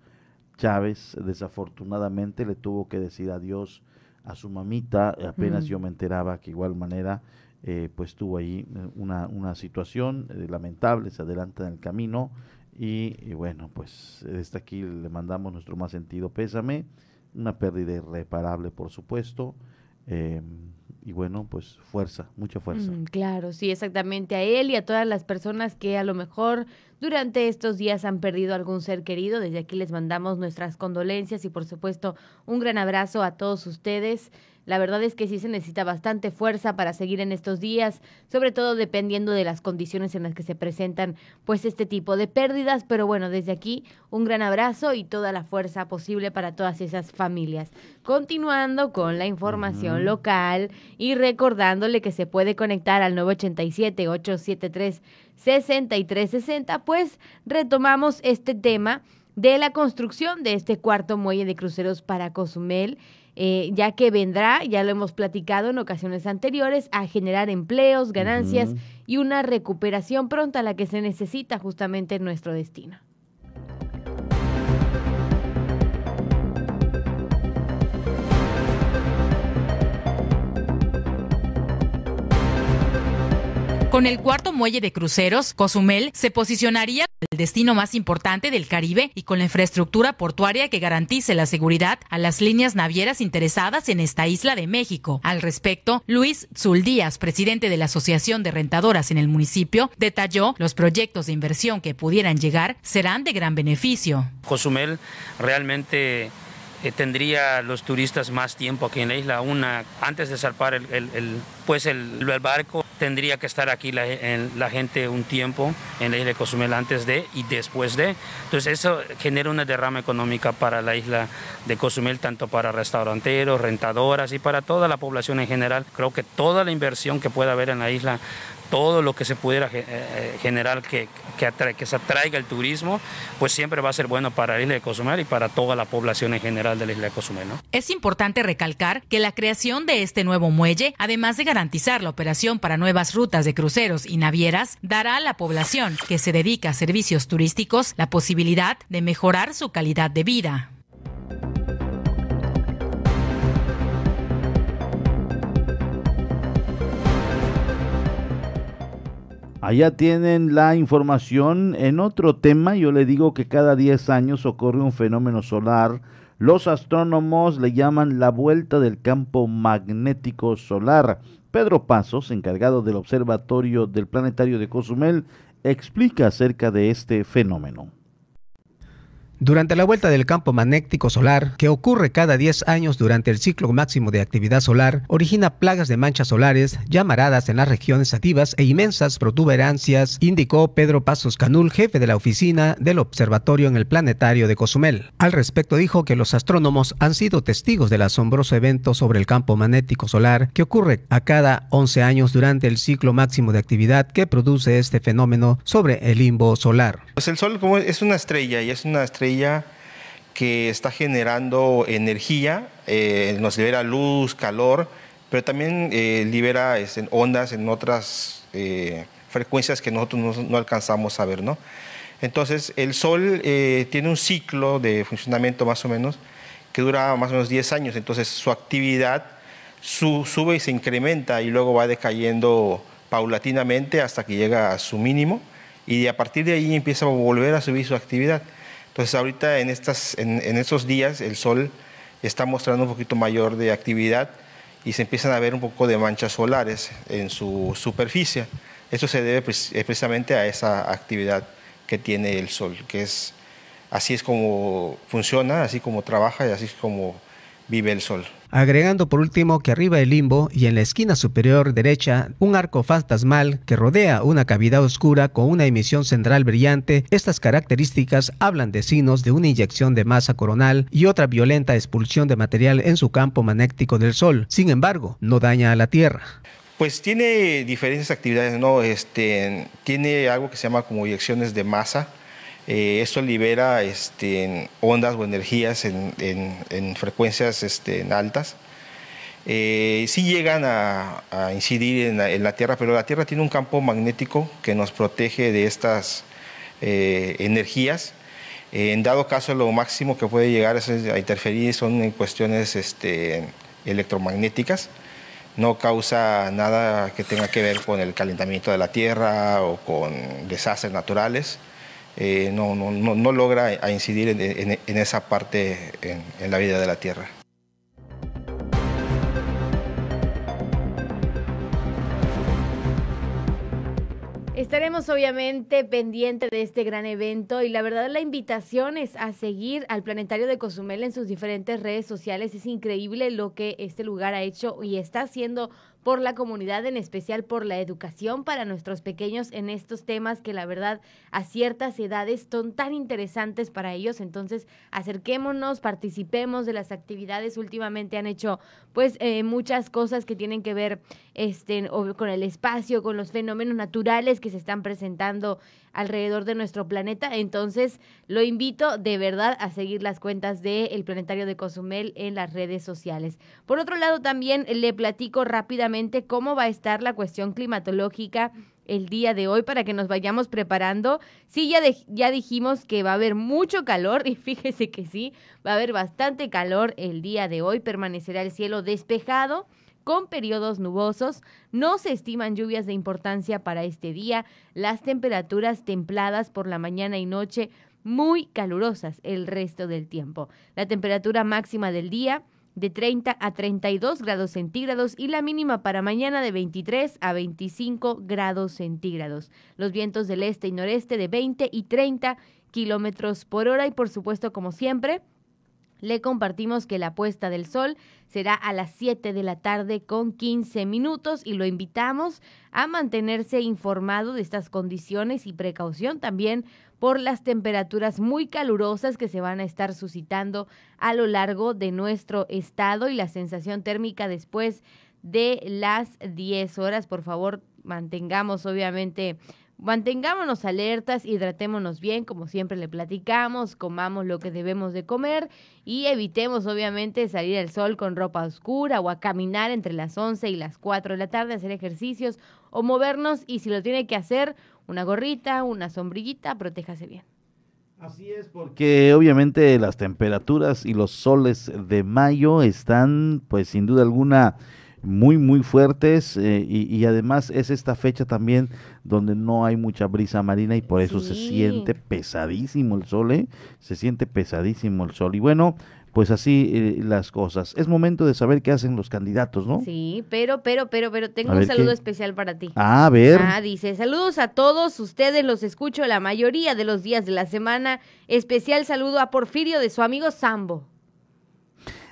Chávez, desafortunadamente le tuvo que decir adiós a su mamita, apenas yo me enteraba que igual manera eh, pues tuvo ahí eh, una, una situación eh, lamentable, se adelanta en el camino y, bueno, pues desde aquí le mandamos nuestro más sentido pésame, una pérdida irreparable por supuesto. y bueno, pues fuerza, mucha fuerza. Mm, claro, sí, exactamente a él y a todas las personas que a lo mejor durante estos días han perdido algún ser querido. Desde aquí les mandamos nuestras condolencias y por supuesto un gran abrazo a todos ustedes. La verdad es que sí se necesita bastante fuerza para seguir en estos días, sobre todo dependiendo de las condiciones en las que se presentan pues este tipo de pérdidas, pero bueno, desde aquí un gran abrazo y toda la fuerza posible para todas esas familias. Continuando con la información local y recordándole que se puede conectar al 987 873 6360, pues retomamos este tema de la construcción de este cuarto muelle de cruceros para Cozumel eh, ya que vendrá, ya lo hemos platicado en ocasiones anteriores, a generar empleos, ganancias y una recuperación pronta a la que se necesita justamente en nuestro destino. Con el cuarto muelle de cruceros, Cozumel se posicionaría como el destino más importante del Caribe y con la infraestructura portuaria que garantice la seguridad a las líneas navieras interesadas en esta isla de México. Al respecto, Luis Zuldías, presidente de la Asociación de Rentadoras en el municipio, detalló los proyectos de inversión que pudieran llegar serán de gran beneficio. Cozumel realmente eh, tendría los turistas más tiempo aquí en la isla. Una, antes de zarpar el, pues el, barco, tendría que estar aquí la, la, gente un tiempo en la isla de Cozumel antes de y después de. Entonces eso genera una derrama económica para la isla de Cozumel, tanto para restauranteros, rentadoras y para toda la población en general. Creo que toda la inversión que pueda haber en la isla todo lo que se pudiera eh, eh, generar que, que, se atraiga el turismo, pues siempre va a ser bueno para la isla de Cozumel y para toda la población en general de la isla de Cozumel. Es importante recalcar que la creación de este nuevo muelle, además de garantizar la operación para nuevas rutas de cruceros y navieras, dará a la población que se dedica a servicios turísticos la posibilidad de mejorar su calidad de vida. Allá tienen la información. En otro tema, yo le digo que cada 10 años ocurre un fenómeno solar. Los astrónomos le llaman la vuelta del campo magnético solar. Pedro Pasos, encargado del Observatorio del Planetario de Cozumel, explica acerca de este fenómeno. Durante la vuelta del campo magnético solar, que ocurre cada 10 años durante el ciclo máximo de actividad solar, origina plagas de manchas solares llamaradas en las regiones activas e inmensas protuberancias, indicó Pedro Pasos Canul, jefe de la oficina del observatorio en el planetario de Cozumel. Al respecto dijo que los astrónomos han sido testigos del asombroso evento sobre el campo magnético solar que ocurre a cada 11 años durante el ciclo máximo de actividad que produce este fenómeno sobre el limbo solar. Pues el Sol es una estrella y es una estrella que está generando energía, eh, nos libera luz, calor, pero también eh, libera este, ondas en otras eh, frecuencias que nosotros no, alcanzamos a ver. ¿no? Entonces, el Sol tiene un ciclo de funcionamiento más o menos que dura más o menos 10 años, entonces su actividad sube y se incrementa y luego va decayendo paulatinamente hasta que llega a su mínimo y a partir de ahí empieza a volver a subir su actividad. Entonces ahorita en, estas, en, estos días el sol está mostrando un poquito mayor de actividad y se empiezan a ver un poco de manchas solares en su superficie. Eso se debe eh, precisamente a esa actividad que tiene el sol, que es así es como funciona, así como trabaja y así es como vive el sol agregando por último que arriba del limbo y en la esquina superior derecha un arco fantasmal que rodea una cavidad oscura con una emisión central brillante. Estas características hablan de signos de una inyección de masa coronal y otra violenta expulsión de material en su campo magnético del Sol. Sin embargo, no daña a la Tierra. Pues tiene diferentes actividades, ¿no? Este, tiene algo que se llama como inyecciones de masa, eh, esto libera este, ondas o energías en, frecuencias este, altas. Eh, sí llegan a, incidir en la, Tierra, pero la Tierra tiene un campo magnético que nos protege de estas eh, energías. en dado caso, lo máximo que puede llegar a interferir son en cuestiones este, electromagnéticas. No causa nada que tenga que ver con el calentamiento de la Tierra o con desastres naturales. Eh, no, no, no, logra incidir en, esa parte en la vida de la Tierra. Estaremos obviamente pendiente de este gran evento y la verdad la invitación es a seguir al Planetario de Cozumel en sus diferentes redes sociales. Es increíble lo que este lugar ha hecho y está haciendo por la comunidad, en especial por la educación para nuestros pequeños en estos temas que la verdad a ciertas edades son tan interesantes para ellos. Entonces, acerquémonos, participemos de las actividades. Últimamente han hecho pues eh, muchas cosas que tienen que ver este, con el espacio, con los fenómenos naturales que se están presentando alrededor de nuestro planeta. Entonces, lo invito de verdad a seguir las cuentas de Planetario de Cozumel en las redes sociales. Por otro lado, también le platico rápidamente cómo va a estar la cuestión climatológica el día de hoy para que nos vayamos preparando. Sí, ya, ya dijimos que va a haber mucho calor y fíjese que sí, va a haber bastante calor el día de hoy, permanecerá el cielo despejado con periodos nubosos. No se estiman lluvias de importancia para este día. Las temperaturas templadas por la mañana y noche muy calurosas el resto del tiempo. La temperatura máxima del día de 30 a 32 grados centígrados y la mínima para mañana de 23 a 25 grados centígrados. Los vientos del este y noreste de 20 y 30 kilómetros por hora y por supuesto como siempre le compartimos que la puesta del sol será a las 7 de la tarde con 15 minutos y lo invitamos a mantenerse informado de estas condiciones y precaución también por las temperaturas muy calurosas que se van a estar suscitando a lo largo de nuestro estado y la sensación térmica después de las 10 horas. Por favor, mantengamos obviamente Mantengámonos alertas, hidratémonos bien, como siempre le platicamos, comamos lo que debemos de comer y evitemos obviamente salir al sol con ropa oscura o a caminar entre las 11 y las 4 de la tarde, hacer ejercicios o movernos y si lo tiene que hacer, una gorrita, una sombrillita, protéjase bien. Así es, porque obviamente las temperaturas y los soles de mayo están pues sin duda alguna muy, muy fuertes eh, y, además es esta fecha también donde no hay mucha brisa marina y por eso se siente pesadísimo el sol, ¿eh? se siente pesadísimo el sol. Y bueno, pues así eh, las cosas. Es momento de saber qué hacen los candidatos, ¿no? Sí, pero, pero, pero, pero tengo A un saludo ¿qué? especial para ti. Ah, a ver. Ah, dice, saludos a todos ustedes, los escucho la mayoría de los días de la semana. Especial saludo a Porfirio de su amigo Sambo.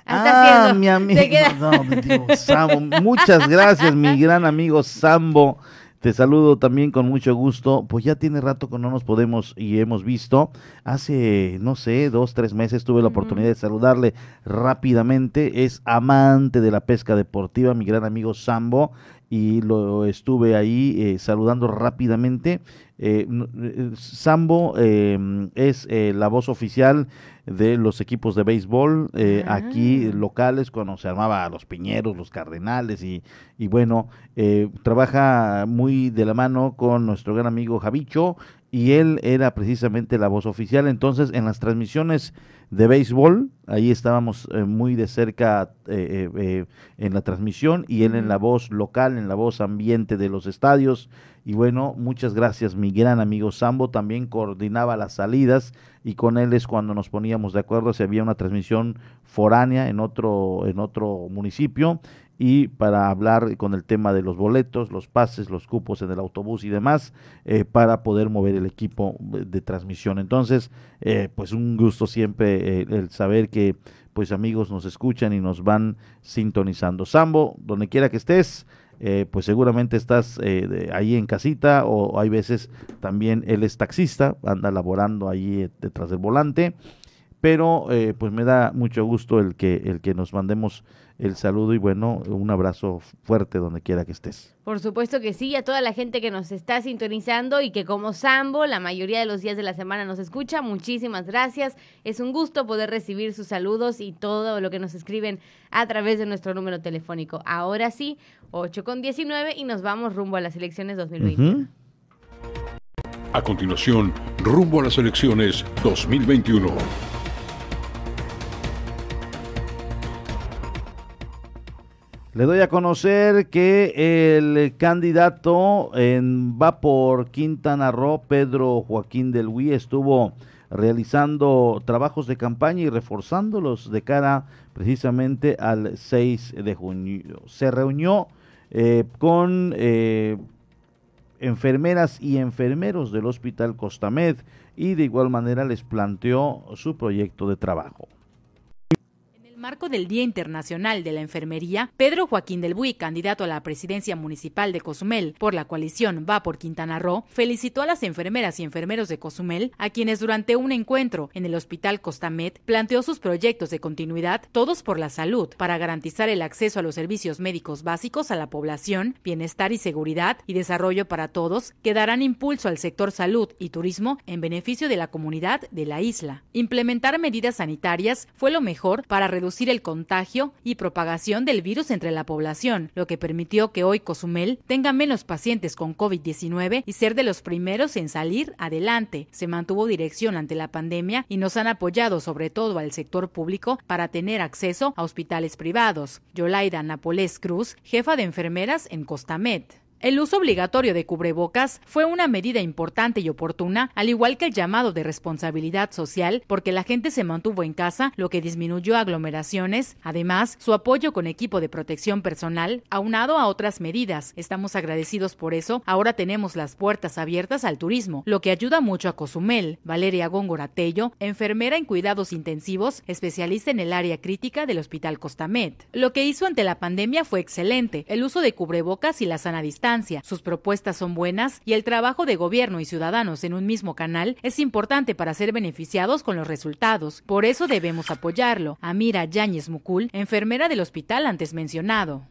Ah, está Ah, mi amigo, no, Sambo. Muchas gracias, mi gran amigo Sambo. Te saludo también con mucho gusto. Pues ya tiene rato que no nos podemos y hemos visto. Hace, no sé, dos, tres meses tuve la oportunidad de saludarle rápidamente. Es amante de la pesca deportiva, mi gran amigo Sambo. Y lo estuve ahí eh, saludando rápidamente. Eh, eh, Sambo eh, es eh, la voz oficial de los equipos de béisbol eh, aquí locales cuando se armaba los Piñeros, los Cardenales y, y bueno, eh, trabaja muy de la mano con nuestro gran amigo Javicho y él era precisamente la voz oficial. Entonces, en las transmisiones de béisbol, ahí estábamos eh, muy de cerca eh, eh, en la transmisión y él en la voz local, en la voz ambiente de los estadios. Y bueno, muchas gracias, mi gran amigo Sambo. También coordinaba las salidas y con él es cuando nos poníamos de acuerdo si había una transmisión foránea en otro, en otro municipio y para hablar con el tema de los boletos, los pases, los cupos en el autobús y demás, eh, para poder mover el equipo de transmisión. Entonces, eh, pues un gusto siempre eh, el saber que pues amigos nos escuchan y nos van sintonizando. Sambo, donde quiera que estés, eh, pues seguramente estás eh, ahí en casita o hay veces también él es taxista, anda laborando ahí eh, detrás del volante, pero eh, pues me da mucho gusto el que, el que nos mandemos el saludo y bueno, un abrazo fuerte donde quiera que estés. Por supuesto que sí, a toda la gente que nos está sintonizando y que como Sambo la mayoría de los días de la semana nos escucha, muchísimas gracias. Es un gusto poder recibir sus saludos y todo lo que nos escriben a través de nuestro número telefónico. Ahora sí, 8 con 19 y nos vamos rumbo a las elecciones 2020. A continuación, rumbo a las elecciones 2021. Le doy a conocer que el candidato en, va por Quintana Roo, Pedro Joaquín del Huy, estuvo realizando trabajos de campaña y reforzándolos de cara precisamente al 6 de junio. Se reunió eh, con eh, enfermeras y enfermeros del Hospital Costamed y de igual manera les planteó su proyecto de trabajo. Marco del Día Internacional de la Enfermería, Pedro Joaquín del Buy, candidato a la presidencia municipal de Cozumel por la coalición Va por Quintana Roo, felicitó a las enfermeras y enfermeros de Cozumel, a quienes durante un encuentro en el Hospital Costamed planteó sus proyectos de continuidad, todos por la salud, para garantizar el acceso a los servicios médicos básicos a la población, bienestar y seguridad y desarrollo para todos, que darán impulso al sector salud y turismo en beneficio de la comunidad de la isla. Implementar medidas sanitarias fue lo mejor para reducir el contagio y propagación del virus entre la población, lo que permitió que hoy Cozumel tenga menos pacientes con COVID-19 y ser de los primeros en salir adelante. Se mantuvo dirección ante la pandemia y nos han apoyado sobre todo al sector público para tener acceso a hospitales privados. Yolaida Napolés Cruz, jefa de enfermeras en Costamed. El uso obligatorio de cubrebocas fue una medida importante y oportuna, al igual que el llamado de responsabilidad social, porque la gente se mantuvo en casa, lo que disminuyó aglomeraciones. Además, su apoyo con equipo de protección personal, aunado a otras medidas. Estamos agradecidos por eso. Ahora tenemos las puertas abiertas al turismo, lo que ayuda mucho a Cozumel. Valeria Góngora Tello, enfermera en cuidados intensivos, especialista en el área crítica del Hospital Costamed. Lo que hizo ante la pandemia fue excelente. El uso de cubrebocas y la sana distancia sus propuestas son buenas y el trabajo de gobierno y ciudadanos en un mismo canal es importante para ser beneficiados con los resultados. Por eso debemos apoyarlo. Amira Yáñez Mucul, enfermera del hospital antes mencionado.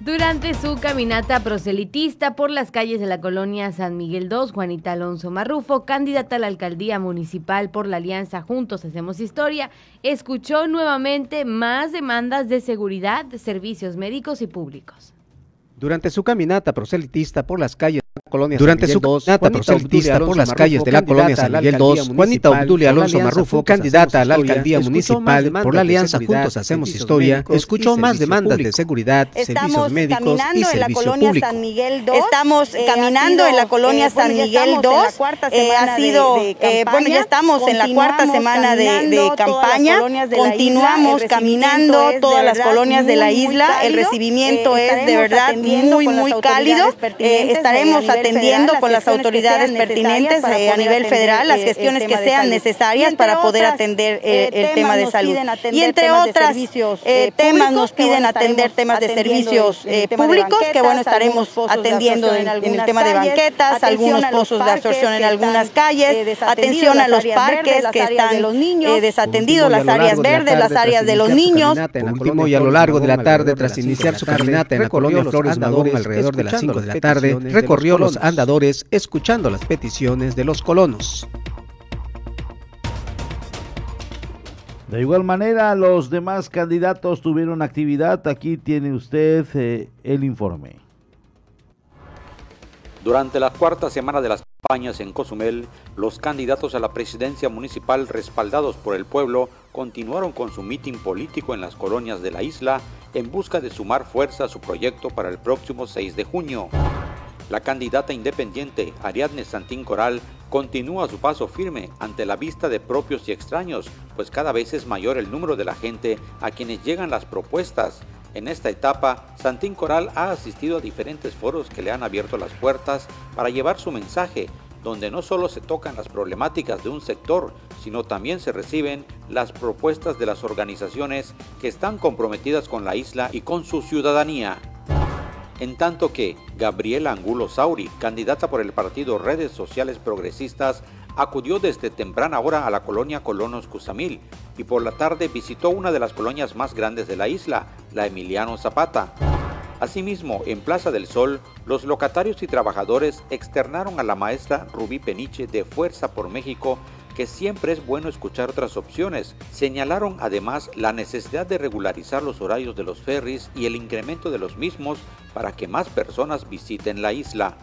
Durante su caminata proselitista por las calles de la colonia San Miguel II, Juanita Alonso Marrufo, candidata a la alcaldía municipal por la alianza Juntos Hacemos Historia, escuchó nuevamente más demandas de seguridad, servicios médicos y públicos. Durante su caminata proselitista por las calles Durante su caminata proselitista por las calles de la colonia San Miguel II, Juanita Obdulia Alonso Marrufo, candidata a la alcaldía municipal por la alianza Juntos Hacemos Historia, escuchó más demandas de seguridad, servicios médicos y servicio público. Estamos caminando en la colonia San Miguel II. ha sido, bueno, ya estamos en la cuarta semana de, campaña. Continuamos caminando todas las colonias de la isla. El recibimiento es de verdad muy, muy cálido. estaremos atendiendo con las autoridades pertinentes eh, a nivel federal las gestiones que sean necesarias para poder atender eh, el tema de salud. Y entre otras eh, temas nos piden atender temas de servicios públicos, que bueno, estaremos atendiendo en, el tema de banquetas, algunos pozos de absorción en algunas calles, atención a los parques que están desatendidos, las áreas verdes, las áreas de los niños. último, y a lo largo de la tarde, tras iniciar su caminata en la colonia Flores Magón alrededor de las 5 de la tarde, recorrió los andadores escuchando las peticiones de los colonos. De igual manera, los demás candidatos tuvieron actividad. Aquí tiene usted eh, el informe. Durante la cuarta semana de las campañas en Cozumel, los candidatos a la presidencia municipal respaldados por el pueblo continuaron con su mitin político en las colonias de la isla en busca de sumar fuerza a su proyecto para el próximo 6 de junio. La candidata independiente Ariadne Santín Coral continúa su paso firme ante la vista de propios y extraños, pues cada vez es mayor el número de la gente a quienes llegan las propuestas. En esta etapa, Santín Coral ha asistido a diferentes foros que le han abierto las puertas para llevar su mensaje, donde no solo se tocan las problemáticas de un sector, sino también se reciben las propuestas de las organizaciones que están comprometidas con la isla y con su ciudadanía en tanto que Gabriela Angulo Sauri, candidata por el partido Redes Sociales Progresistas, acudió desde temprana hora a la colonia Colonos Cusamil y por la tarde visitó una de las colonias más grandes de la isla, la Emiliano Zapata. Asimismo, en Plaza del Sol, los locatarios y trabajadores externaron a la maestra Rubí Peniche de Fuerza por México que siempre es bueno escuchar otras opciones. Señalaron además la necesidad de regularizar los horarios de los ferries y el incremento de los mismos para que más personas visiten la isla.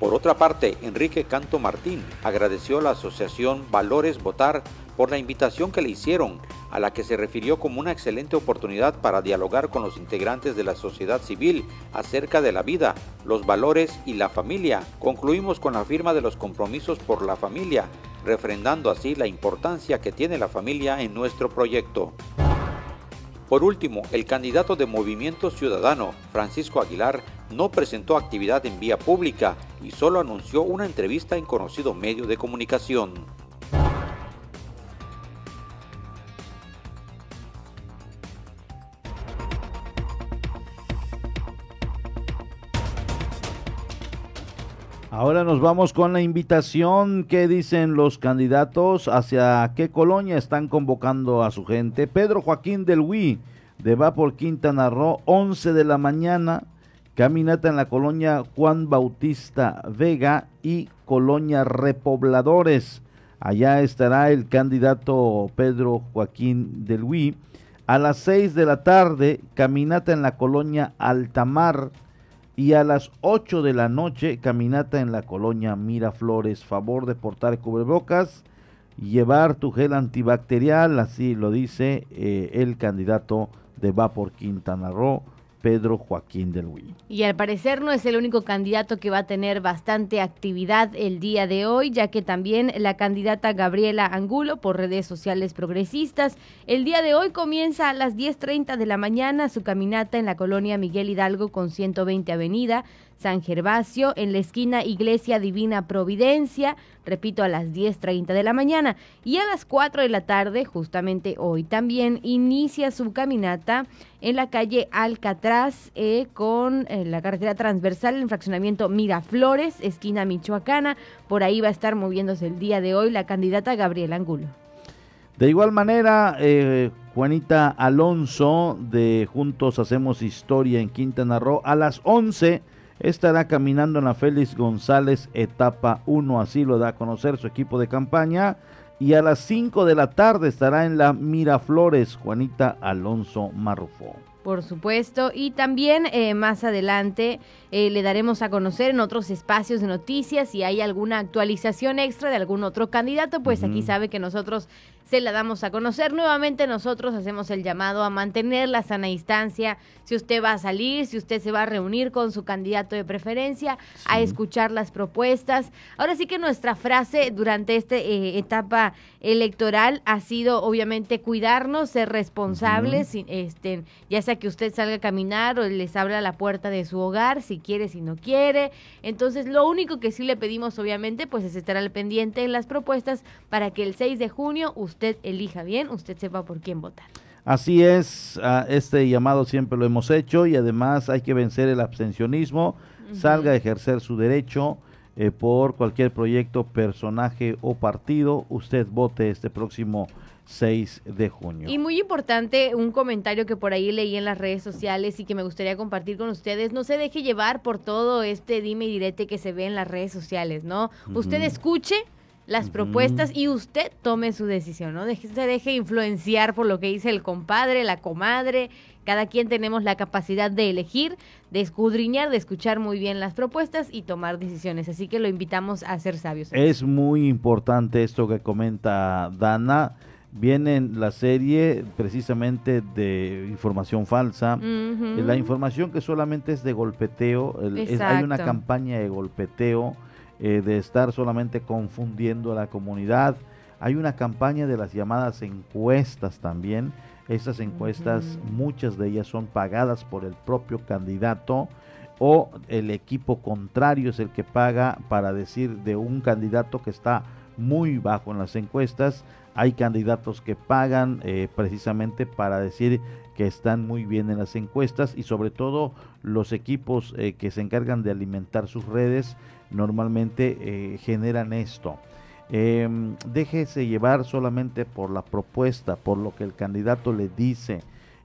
Por otra parte, Enrique Canto Martín agradeció a la asociación Valores Votar por la invitación que le hicieron, a la que se refirió como una excelente oportunidad para dialogar con los integrantes de la sociedad civil acerca de la vida, los valores y la familia. Concluimos con la firma de los compromisos por la familia, refrendando así la importancia que tiene la familia en nuestro proyecto. Por último, el candidato de Movimiento Ciudadano, Francisco Aguilar, no presentó actividad en vía pública y solo anunció una entrevista en conocido medio de comunicación. Ahora nos vamos con la invitación que dicen los candidatos hacia qué colonia están convocando a su gente. Pedro Joaquín del Huy de Va por Quintana Roo, 11 de la mañana, caminata en la colonia Juan Bautista Vega y colonia Repobladores. Allá estará el candidato Pedro Joaquín del Huy. A las 6 de la tarde, caminata en la colonia Altamar y a las 8 de la noche, caminata en la colonia Miraflores. Favor de portar cubrebocas, llevar tu gel antibacterial, así lo dice eh, el candidato de Vapor Quintana Roo, Pedro Joaquín del Huy. Y al parecer no es el único candidato que va a tener bastante actividad el día de hoy, ya que también la candidata Gabriela Angulo por redes sociales progresistas, el día de hoy comienza a las 10.30 de la mañana su caminata en la colonia Miguel Hidalgo con 120 Avenida. San Gervasio, en la esquina Iglesia Divina Providencia, repito, a las 10.30 de la mañana. Y a las 4 de la tarde, justamente hoy también, inicia su caminata en la calle Alcatraz eh, con eh, la carretera transversal en fraccionamiento Miraflores, esquina Michoacana. Por ahí va a estar moviéndose el día de hoy la candidata Gabriela Angulo. De igual manera, eh, Juanita Alonso de Juntos Hacemos Historia en Quintana Roo a las 11 estará caminando en la Félix González etapa 1, así lo da a conocer su equipo de campaña. Y a las 5 de la tarde estará en la Miraflores Juanita Alonso Marrufo. Por supuesto, y también eh, más adelante eh, le daremos a conocer en otros espacios de noticias si hay alguna actualización extra de algún otro candidato, pues aquí sabe que nosotros se la damos a conocer. Nuevamente nosotros hacemos el llamado a mantener la sana distancia. Si usted va a salir, si usted se va a reunir con su candidato de preferencia, a escuchar las propuestas. Ahora sí que nuestra frase durante esta eh, etapa electoral ha sido obviamente cuidarnos, ser responsables, este, ya sea que usted salga a caminar o les abra la puerta de su hogar, si quiere, si no quiere. Entonces lo único que sí le pedimos obviamente pues es estar al pendiente en las propuestas para que el 6 de junio usted elija bien, usted sepa por quién votar. Así es, este llamado siempre lo hemos hecho y además hay que vencer el abstencionismo, salga a ejercer su derecho eh, por cualquier proyecto, personaje o partido, usted vote este próximo 6 de junio. Y muy importante, un comentario que por ahí leí en las redes sociales y que me gustaría compartir con ustedes, no se deje llevar por todo este dime y direte que se ve en las redes sociales, ¿no? Usted escuche las propuestas y usted tome su decisión, ¿no? Deje, se deje influenciar por lo que dice el compadre, la comadre. Cada quien tenemos la capacidad de elegir, de escudriñar, de escuchar muy bien las propuestas y tomar decisiones. Así que lo invitamos a ser sabios. Es muy importante esto que comenta Dana. Viene en la serie precisamente de información falsa. La información que solamente es de golpeteo. hay una campaña de golpeteo eh, de estar solamente confundiendo a la comunidad. Hay una campaña de las llamadas encuestas también. Estas encuestas, muchas de ellas son pagadas por el propio candidato o el equipo contrario es el que paga para decir de un candidato que está muy bajo en las encuestas. Hay candidatos que pagan eh, precisamente para decir que están muy bien en las encuestas y sobre todo los equipos eh, que se encargan de alimentar sus redes normalmente eh, generan esto. Em, déjese llevar solamente por la propuesta, por lo que el candidato le dice.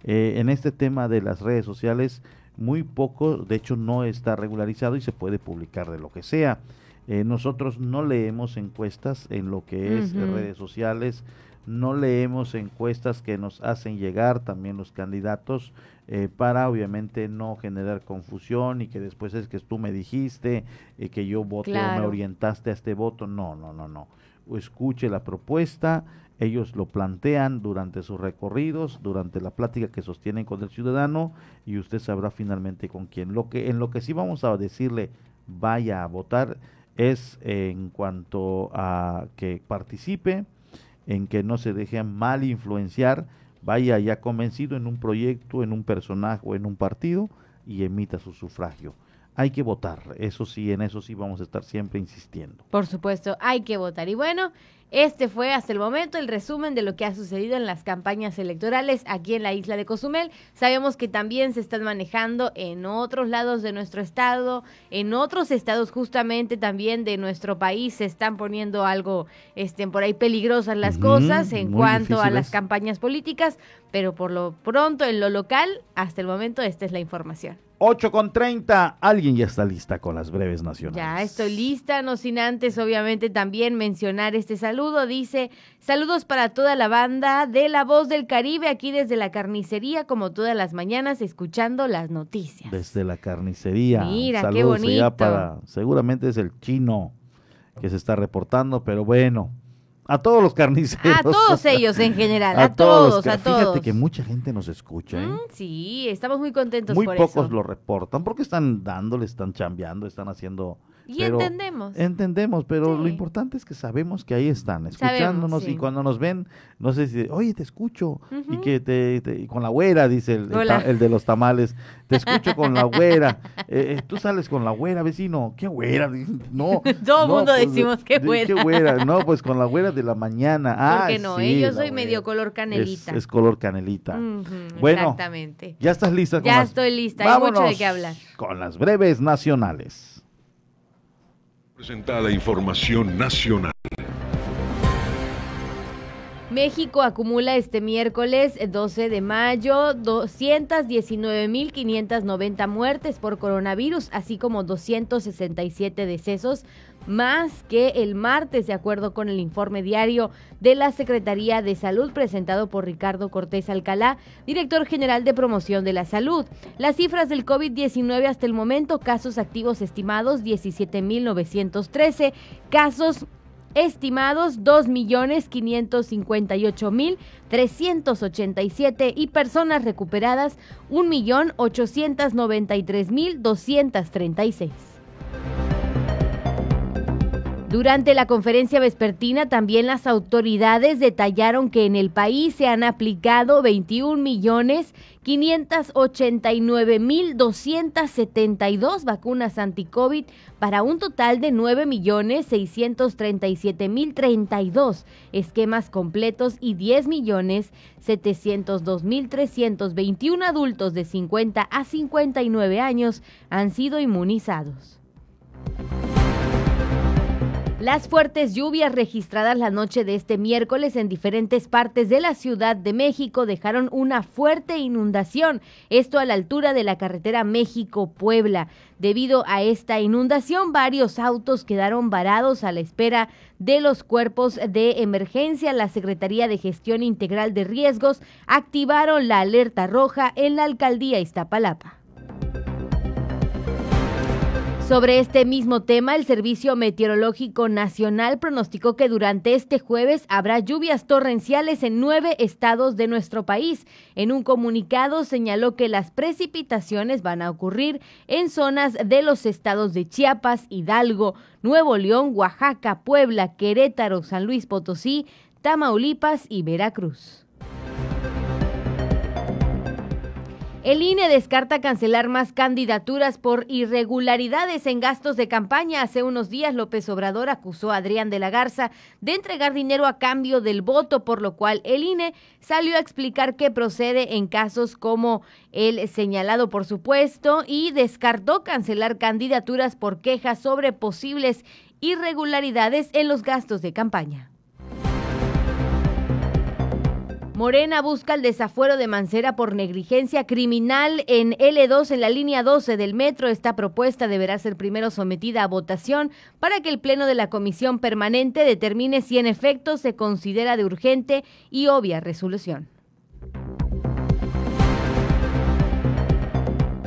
En este tema de las redes sociales, muy poco, de hecho no está regularizado y se puede publicar de lo que sea. Eh, nosotros no leemos encuestas en lo que es redes sociales, no leemos encuestas que nos hacen llegar también los candidatos eh, para obviamente no generar confusión y que después es que tú me dijiste y que yo voté o me orientaste a este voto. No, no, no, no. Escuche la propuesta, ellos lo plantean durante sus recorridos, durante la plática que sostienen con el ciudadano y usted sabrá finalmente con quién. Lo que en lo que sí vamos a decirle vaya a votar es en cuanto a que participe, en que no se deje mal influenciar, vaya ya convencido en un proyecto, en un personaje o en un partido y emita su sufragio. Hay que votar, eso sí, en eso sí vamos a estar siempre insistiendo. Por supuesto, hay que votar. Y bueno, este fue hasta el momento el resumen de lo que ha sucedido en las campañas electorales aquí en la isla de Cozumel. Sabemos que también se están manejando en otros lados de nuestro estado, en otros estados justamente también de nuestro país se están poniendo algo este, por ahí peligrosas las cosas en cuanto a las campañas políticas, pero por lo pronto en lo local, hasta el momento esta es la información. 8 con 30. Alguien ya está lista con las breves nacionales. Ya estoy lista, no sin antes, obviamente, también mencionar este saludo. Dice: Saludos para toda la banda de La Voz del Caribe, aquí desde la carnicería, como todas las mañanas, escuchando las noticias. Desde la carnicería. Mira, qué bonito. para, seguramente es el chino que se está reportando, pero bueno, a todos los carniceros. A todos ellos en general, a, todos, a todos. Fíjate que mucha gente nos escucha. ¿eh? Mm, sí, estamos muy contentos muy por pocos lo reportan porque están dándole, están chambeando, están haciendo y entendemos. Entendemos, pero lo importante es que sabemos que ahí están, escuchándonos y cuando nos ven, no sé si, oye, te escucho, y que te, con la güera, dice el, el, de los tamales, te escucho con la güera, eh, eh, tú sales con la güera, vecino, ¿qué güera? No. Todo el mundo pues, decimos qué güera. ¿Qué güera? No, pues con la güera de la mañana. Ah, no? Sí, yo soy medio color canelita. Es, color canelita. bueno, exactamente. ¿Ya estás lista? ya estoy lista, hay mucho de qué hablar. Con las breves nacionales. Presentada información nacional. México acumula este miércoles 12 de mayo 219.590 muertes por coronavirus, así como 267 decesos más que el martes, de acuerdo con el informe diario de la Secretaría de Salud presentado por Ricardo Cortés Alcalá, director general de promoción de la salud. Las cifras del COVID-19 hasta el momento, casos activos estimados 17.913, casos estimados 2.558.387 y personas recuperadas 1.893.236. Durante la conferencia vespertina también las autoridades detallaron que en el país se han aplicado 21 millones 589 mil 272 vacunas anti-COVID para un total de 9 millones 637 mil 32 esquemas completos y 10 millones 702 mil 321 adultos de 50 a 59 años han sido inmunizados. Las fuertes lluvias registradas la noche de este miércoles en diferentes partes de la Ciudad de México dejaron una fuerte inundación, esto a la altura de la carretera México-Puebla. Debido a esta inundación, varios autos quedaron varados a la espera de los cuerpos de emergencia. La Secretaría de Gestión Integral de Riesgos activaron la alerta roja en la alcaldía Iztapalapa. Sobre este mismo tema, el Servicio Meteorológico Nacional pronosticó que durante este jueves habrá lluvias torrenciales en nueve estados de nuestro país. En un comunicado señaló que las precipitaciones van a ocurrir en zonas de los estados de Chiapas, Hidalgo, Nuevo León, Oaxaca, Puebla, Querétaro, San Luis Potosí, Tamaulipas y Veracruz. El INE descarta cancelar más candidaturas por irregularidades en gastos de campaña. Hace unos días López Obrador acusó a Adrián de la Garza de entregar dinero a cambio del voto, por lo cual el INE salió a explicar qué procede en casos como el señalado, por supuesto, y descartó cancelar candidaturas por quejas sobre posibles irregularidades en los gastos de campaña. Morena busca el desafuero de Mancera por negligencia criminal en L2 en la línea 12 del metro. Esta propuesta deberá ser primero sometida a votación para que el Pleno de la Comisión Permanente determine si en efecto se considera de urgente y obvia resolución.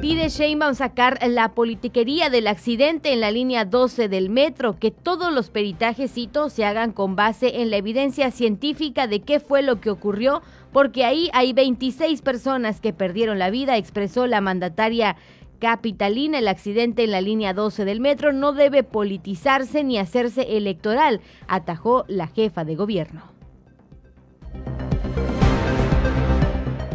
Pide Sheinbaum sacar la politiquería del accidente en la línea 12 del metro, que todos los peritajes se hagan con base en la evidencia científica de qué fue lo que ocurrió, porque ahí hay 26 personas que perdieron la vida, expresó la mandataria capitalina. El accidente en la línea 12 del metro no debe politizarse ni hacerse electoral, atajó la jefa de gobierno.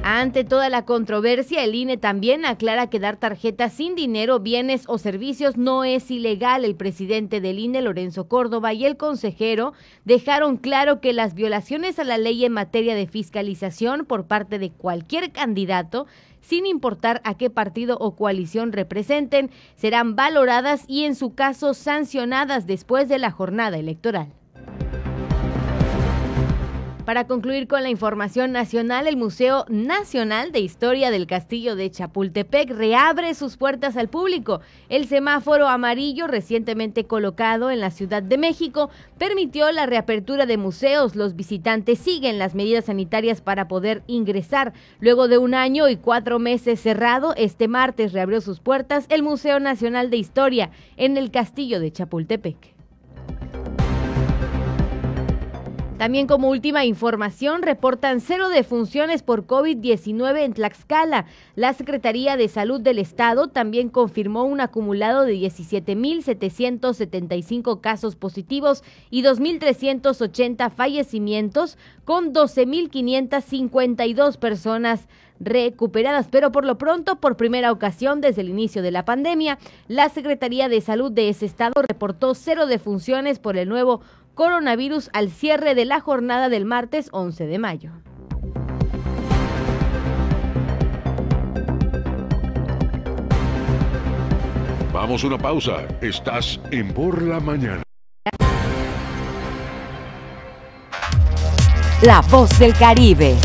Ante toda la controversia, el INE también aclara que dar tarjetas sin dinero, bienes o servicios no es ilegal. El presidente del INE, Lorenzo Córdoba, y el consejero dejaron claro que las violaciones a la ley en materia de fiscalización por parte de cualquier candidato sin importar a qué partido o coalición representen, serán valoradas y en su caso sancionadas después de la jornada electoral. Para concluir con la información nacional, el Museo Nacional de Historia del Castillo de Chapultepec reabre sus puertas al público. El semáforo amarillo recientemente colocado en la Ciudad de México permitió la reapertura de museos. Los visitantes siguen las medidas sanitarias para poder ingresar. Luego de un año y cuatro meses cerrado, este martes reabrió sus puertas el Museo Nacional de Historia en el Castillo de Chapultepec. También como última información, reportan cero defunciones por COVID-19 en Tlaxcala. La Secretaría de Salud del Estado también confirmó un acumulado de 17.775 casos positivos y 2.380 fallecimientos, con 12.552 personas recuperadas. Pero por lo pronto, por primera ocasión desde el inicio de la pandemia, la Secretaría de Salud de ese estado reportó cero defunciones por el nuevo coronavirus al cierre de la jornada del martes 11 de mayo. Vamos a una pausa. Estás en Por la Mañana. La voz del Caribe.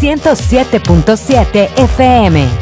107.7 FM.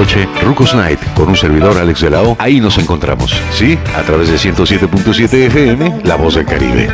noche, Rucos Night, con un servidor Alex de la. Ahí nos encontramos, ¿sí? A través de 107.7 FM, La Voz del Caribe.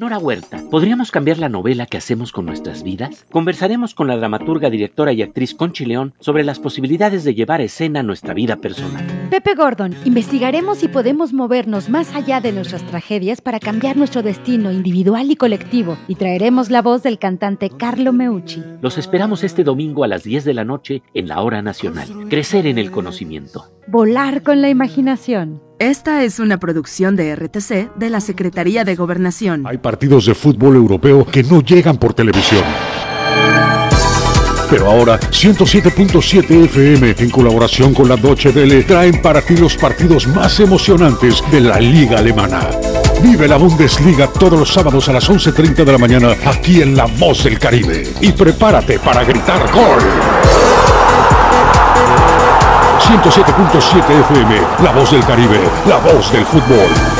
Nora Huerta, ¿podríamos cambiar la novela que hacemos con nuestras vidas? Conversaremos con la dramaturga, directora y actriz Conchi León sobre las posibilidades de llevar a escena nuestra vida personal. Pepe Gordon, investigaremos si podemos movernos más allá de nuestras tragedias para cambiar nuestro destino individual y colectivo y traeremos la voz del cantante Carlo Meucci. Los esperamos este domingo a las 10 de la noche en la Hora Nacional. Crecer en el conocimiento. Volar con la imaginación. Esta es una producción de RTC de la Secretaría de Gobernación. Hay partidos de fútbol europeo que no llegan por televisión. Pero ahora 107.7 FM en colaboración con la Deutsche Welle traen para ti los partidos más emocionantes de la Liga Alemana. Vive la Bundesliga todos los sábados a las 11.30 de la mañana aquí en La Voz del Caribe. Y prepárate para gritar gol. 107.7 FM, La Voz del Caribe, la voz del fútbol.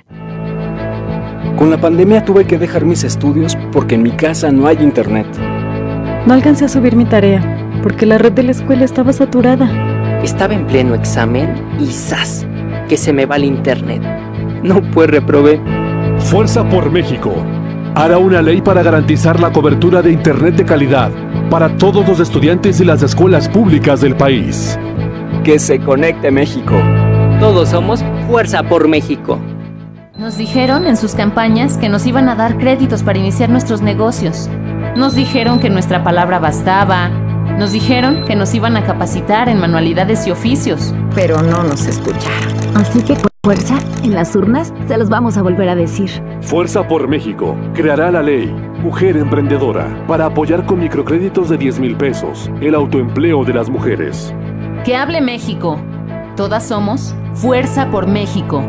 Con la pandemia tuve que dejar mis estudios porque en mi casa no hay internet. No alcancé a subir mi tarea porque la red de la escuela estaba saturada. Estaba en pleno examen y ¡zas! Que se me va el internet. No pues reprobé. Fuerza por México. Hará una ley para garantizar la cobertura de internet de calidad para todos los estudiantes y las escuelas públicas del país. Que se conecte México. Todos somos Fuerza por México. Nos dijeron en sus campañas que nos iban a dar créditos para iniciar nuestros negocios. Nos dijeron que nuestra palabra bastaba. Nos dijeron que nos iban a capacitar en manualidades y oficios. Pero no nos escucharon. Así que fuerza, en las urnas se los vamos a volver a decir. Fuerza por México creará la ley Mujer Emprendedora para apoyar con microcréditos de 10 mil pesos el autoempleo de las mujeres. Que hable México. Todas somos Fuerza por México.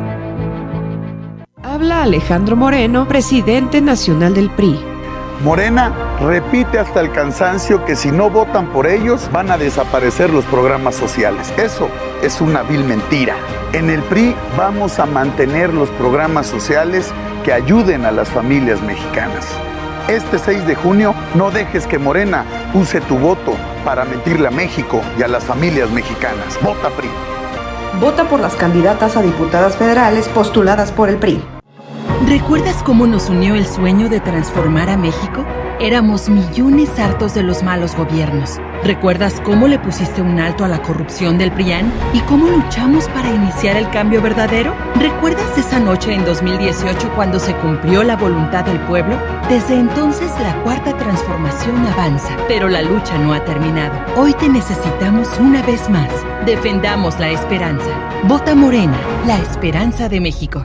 Habla Alejandro Moreno, presidente nacional del PRI. Morena repite hasta el cansancio que si no votan por ellos van a desaparecer los programas sociales. Eso es una vil mentira. En el PRI vamos a mantener los programas sociales que ayuden a las familias mexicanas. Este 6 de junio no dejes que Morena use tu voto para mentirle a México y a las familias mexicanas. Vota PRI. Vota por las candidatas a diputadas federales postuladas por el PRI. ¿Recuerdas cómo nos unió el sueño de transformar a México? Éramos millones hartos de los malos gobiernos. ¿Recuerdas cómo le pusiste un alto a la corrupción del PRIAN y cómo luchamos para iniciar el cambio verdadero? ¿Recuerdas esa noche en 2018 cuando se cumplió la voluntad del pueblo? Desde entonces la cuarta transformación avanza, pero la lucha no ha terminado. Hoy te necesitamos una vez más. Defendamos la esperanza. Vota Morena, la esperanza de México.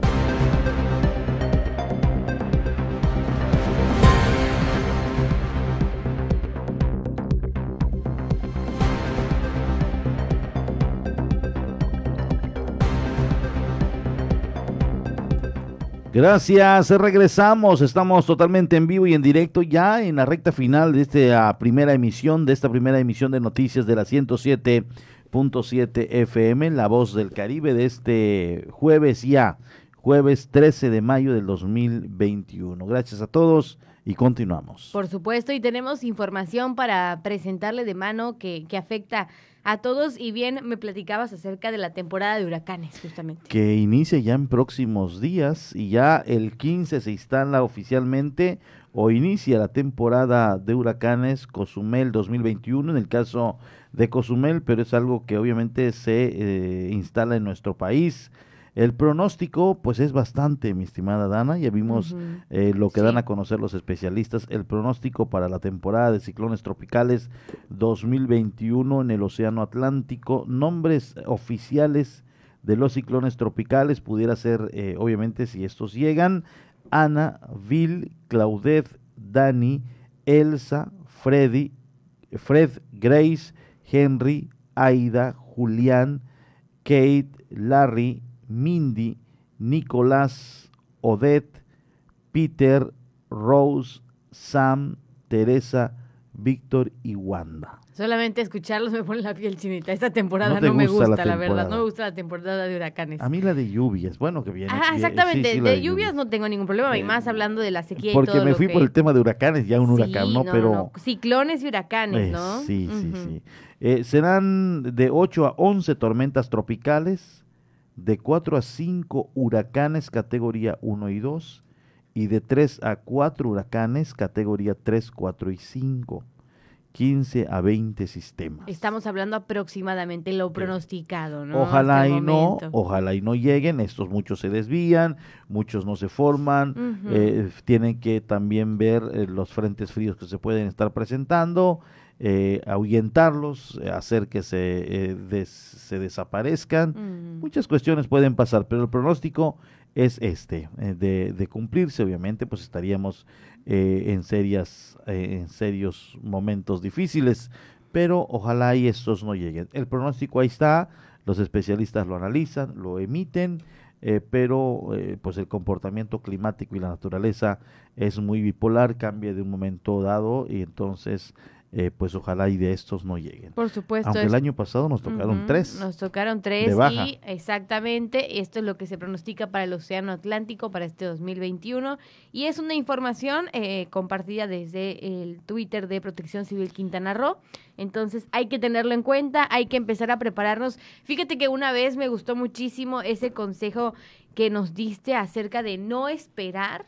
Gracias, regresamos, estamos totalmente en vivo y en directo ya en la recta final de esta primera emisión, de esta primera emisión de noticias de la 107.7 FM, La Voz del Caribe, de este jueves ya, jueves 13 de mayo del 2021. Gracias a todos y continuamos. Por supuesto, y tenemos información para presentarle de mano que, que afecta a todos y bien me platicabas acerca de la temporada de huracanes, justamente. Que inicia ya en próximos días y ya el 15 se instala oficialmente o inicia la temporada de huracanes Cozumel 2021 en el caso de Cozumel, pero es algo que obviamente se eh, instala en nuestro país el pronóstico, pues es bastante, mi estimada Dana. Ya vimos eh, lo que dan a conocer los especialistas. El pronóstico para la temporada de ciclones tropicales 2021 en el Océano Atlántico. Nombres oficiales de los ciclones tropicales pudiera ser, eh, obviamente, si estos llegan, Ana, Vil, Claudette, Dani, Elsa, Freddy, Fred, Grace, Henry, Aida, Julián, Kate, Larry, Mindy, Nicolás, Odette, Peter, Rose, Sam, Teresa, Víctor y Wanda. Solamente escucharlos me pone la piel chinita. Esta temporada no, me gusta, la, verdad. No me gusta la temporada de huracanes. A mí la de lluvias, bueno, que viene. Ah, exactamente. de, lluvias, no tengo ningún problema. y más hablando de la sequía Porque y todo me fui por el tema de huracanes, ya un huracán, ¿no? Pero... Ciclones y huracanes, ¿no? Sí, sí, sí. Eh, serán de 8 a 11 tormentas tropicales de 4 a 5 huracanes categoría 1 y 2 y de 3 a 4 huracanes categoría 3, 4 y 5. 15 a 20 sistemas. Estamos hablando aproximadamente lo pronosticado, ¿no? Ojalá y no, ojalá y no lleguen, estos muchos se desvían, muchos no se forman, eh, tienen que también ver eh, los frentes fríos que se pueden estar presentando, eh, ahuyentarlos, eh, hacer que se, eh, se desaparezcan. Mm. Muchas cuestiones pueden pasar, pero el pronóstico es este, de, de, cumplirse, obviamente, pues estaríamos en, serias, en serios momentos difíciles, pero ojalá y estos no lleguen. El pronóstico ahí está, los especialistas lo analizan, lo emiten. pero pues el comportamiento climático y la naturaleza es muy bipolar, cambia de un momento dado y entonces eh, pues ojalá y de estos no lleguen. Por supuesto. Aunque el año pasado nos tocaron tres. Nos tocaron tres y exactamente esto es lo que se pronostica para el Océano Atlántico para este 2021 y es una información eh, compartida desde el Twitter de Protección Civil Quintana Roo. Entonces hay que tenerlo en cuenta, hay que empezar a prepararnos. Fíjate que una vez me gustó muchísimo ese consejo que nos diste acerca de no esperar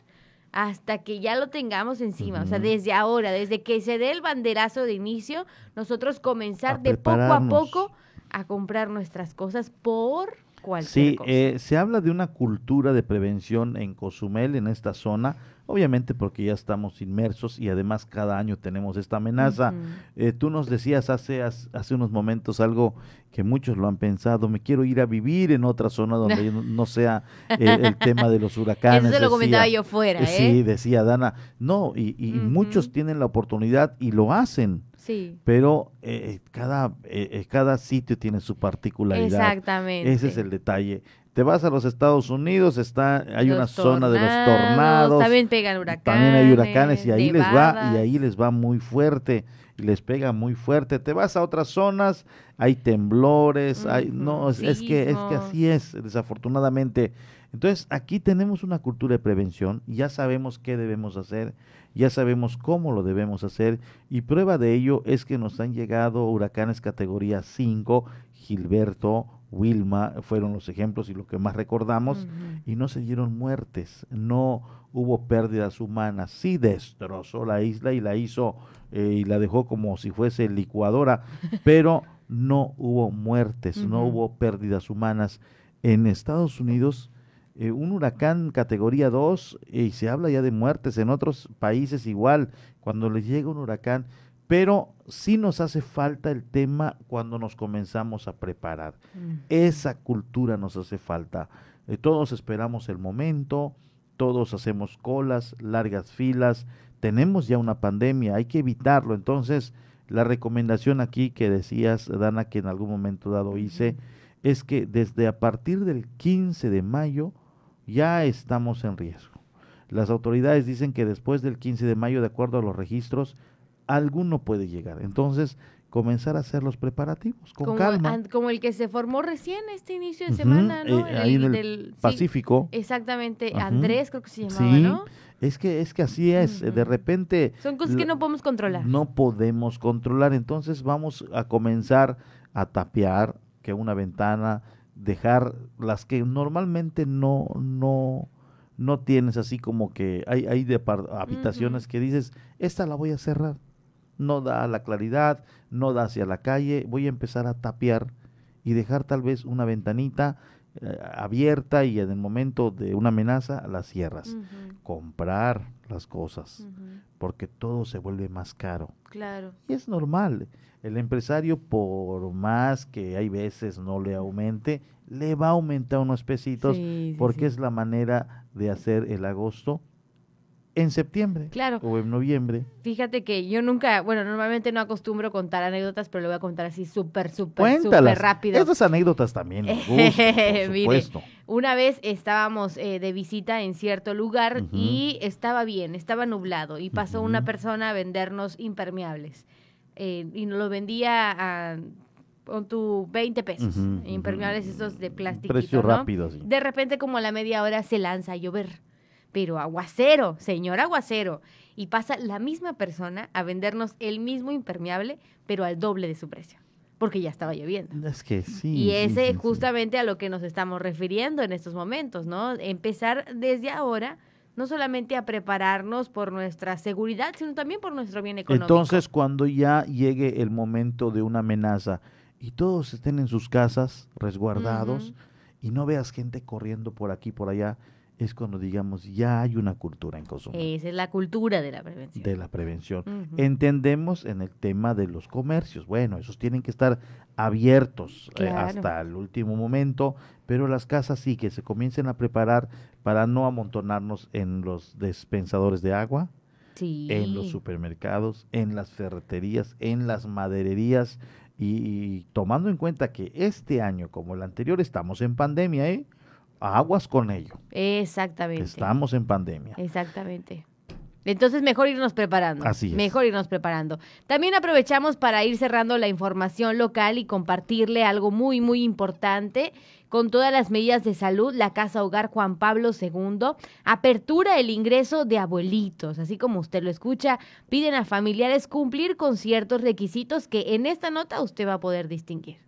hasta que ya lo tengamos encima. O sea, desde ahora, desde que se dé el banderazo de inicio, nosotros comenzar de poco a poco a comprar nuestras cosas por cualquier sí, cosa. Eh, se habla de una cultura de prevención en Cozumel, en esta zona, obviamente porque ya estamos inmersos y además cada año tenemos esta amenaza. Eh, tú nos decías hace, hace unos momentos algo que muchos lo han pensado, me quiero ir a vivir en otra zona donde no sea el, tema de los huracanes. Eso lo comentaba yo fuera. ¿eh? Sí, decía Dana, no, y, y muchos tienen la oportunidad y lo hacen. Sí. Pero eh, cada, cada sitio tiene su particularidad. Exactamente. Ese es el detalle. Te vas a los Estados Unidos, está, hay una zona de los tornados. También pegan huracanes. También hay huracanes y ahí les va, y ahí les va muy fuerte, y les pega muy fuerte. Te vas a otras zonas, hay temblores, hay, no, es, que, es que así es, desafortunadamente. Entonces, aquí tenemos una cultura de prevención, ya sabemos qué debemos hacer, ya sabemos cómo lo debemos hacer, y prueba de ello es que nos han llegado huracanes categoría 5, Gilberto, Wilma fueron los ejemplos y lo que más recordamos, y no se dieron muertes, no hubo pérdidas humanas, sí destrozó la isla y la hizo eh, y la dejó como si fuese licuadora, pero no hubo muertes, no hubo pérdidas humanas. En Estados Unidos, eh, un huracán categoría 2 y se habla ya de muertes en otros países igual, cuando les llega un huracán, pero sí nos hace falta el tema cuando nos comenzamos a preparar. Esa cultura nos hace falta. Eh, todos esperamos el momento, todos hacemos colas, largas filas, tenemos ya una pandemia, hay que evitarlo. Entonces, la recomendación aquí que decías, Dana, que en algún momento dado hice, es que desde a partir del 15 de mayo ya estamos en riesgo. Las autoridades dicen que después del 15 de mayo, de acuerdo a los registros, alguno puede llegar. Entonces, comenzar a hacer los preparativos con como, calma. como el que se formó recién este inicio de semana, ¿no? eh, ahí en el del- sí, Pacífico. exactamente. Andrés creo que se llamaba, Sí, ¿no? es que es que así es. eh, De repente Son cosas que no podemos controlar. no podemos controlar. Entonces vamos a comenzar a tapear que una ventana, dejar las que normalmente no no no tienes así como que hay hay de habitaciones que dices esta la voy a cerrar. No da la claridad, no da hacia la calle. Voy a empezar a tapiar y dejar tal vez una ventanita eh, abierta y en el momento de una amenaza la cierras. Comprar las cosas porque todo se vuelve más caro. Claro. Y es normal. El empresario, por más que hay veces no le aumente, le va a aumentar unos pesitos Sí, sí, porque sí. es la manera de hacer el agosto en septiembre Claro. o en noviembre. Fíjate que yo nunca, bueno, normalmente no acostumbro contar anécdotas, pero le voy a contar así súper, súper, súper rápido. Estas anécdotas también gustan, por Mire, supuesto. una vez estábamos eh, de visita en cierto lugar y estaba bien, estaba nublado y pasó una persona a vendernos impermeables eh, y nos lo vendía a con tu 20 pesos, impermeables estos de plástico. Precio rápido, sí. De repente como a la media hora se lanza a llover, pero aguacero, señor aguacero, y pasa la misma persona a vendernos el mismo impermeable, pero al doble de su precio, porque ya estaba lloviendo. Es que sí. Y ese sí, sí. justamente a lo que nos estamos refiriendo en estos momentos, ¿no? Empezar desde ahora, no solamente a prepararnos por nuestra seguridad, sino también por nuestro bien económico. Entonces, cuando ya llegue el momento de una amenaza y todos estén en sus casas resguardados y no veas gente corriendo por aquí por allá, es cuando digamos ya hay una cultura en Cozumel Esa es la cultura de la prevención. de la prevención. Entendemos en el tema de los comercios, bueno, esos tienen que estar abiertos eh, hasta el último momento, pero las casas sí que se comiencen a preparar para no amontonarnos en los dispensadores de agua, Sí. en los supermercados, en las ferreterías, en las madererías y, y tomando en cuenta que este año como el anterior estamos en pandemia, ¿eh? Aguas con ello. Exactamente. Estamos en pandemia. Exactamente. Entonces mejor irnos preparando. Así es. Mejor irnos preparando. También aprovechamos para ir cerrando la información local y compartirle algo muy, muy importante. Con todas las medidas de salud, la Casa Hogar Juan Pablo II apertura el ingreso de abuelitos. Así como usted lo escucha, piden a familiares cumplir con ciertos requisitos que en esta nota usted va a poder distinguir.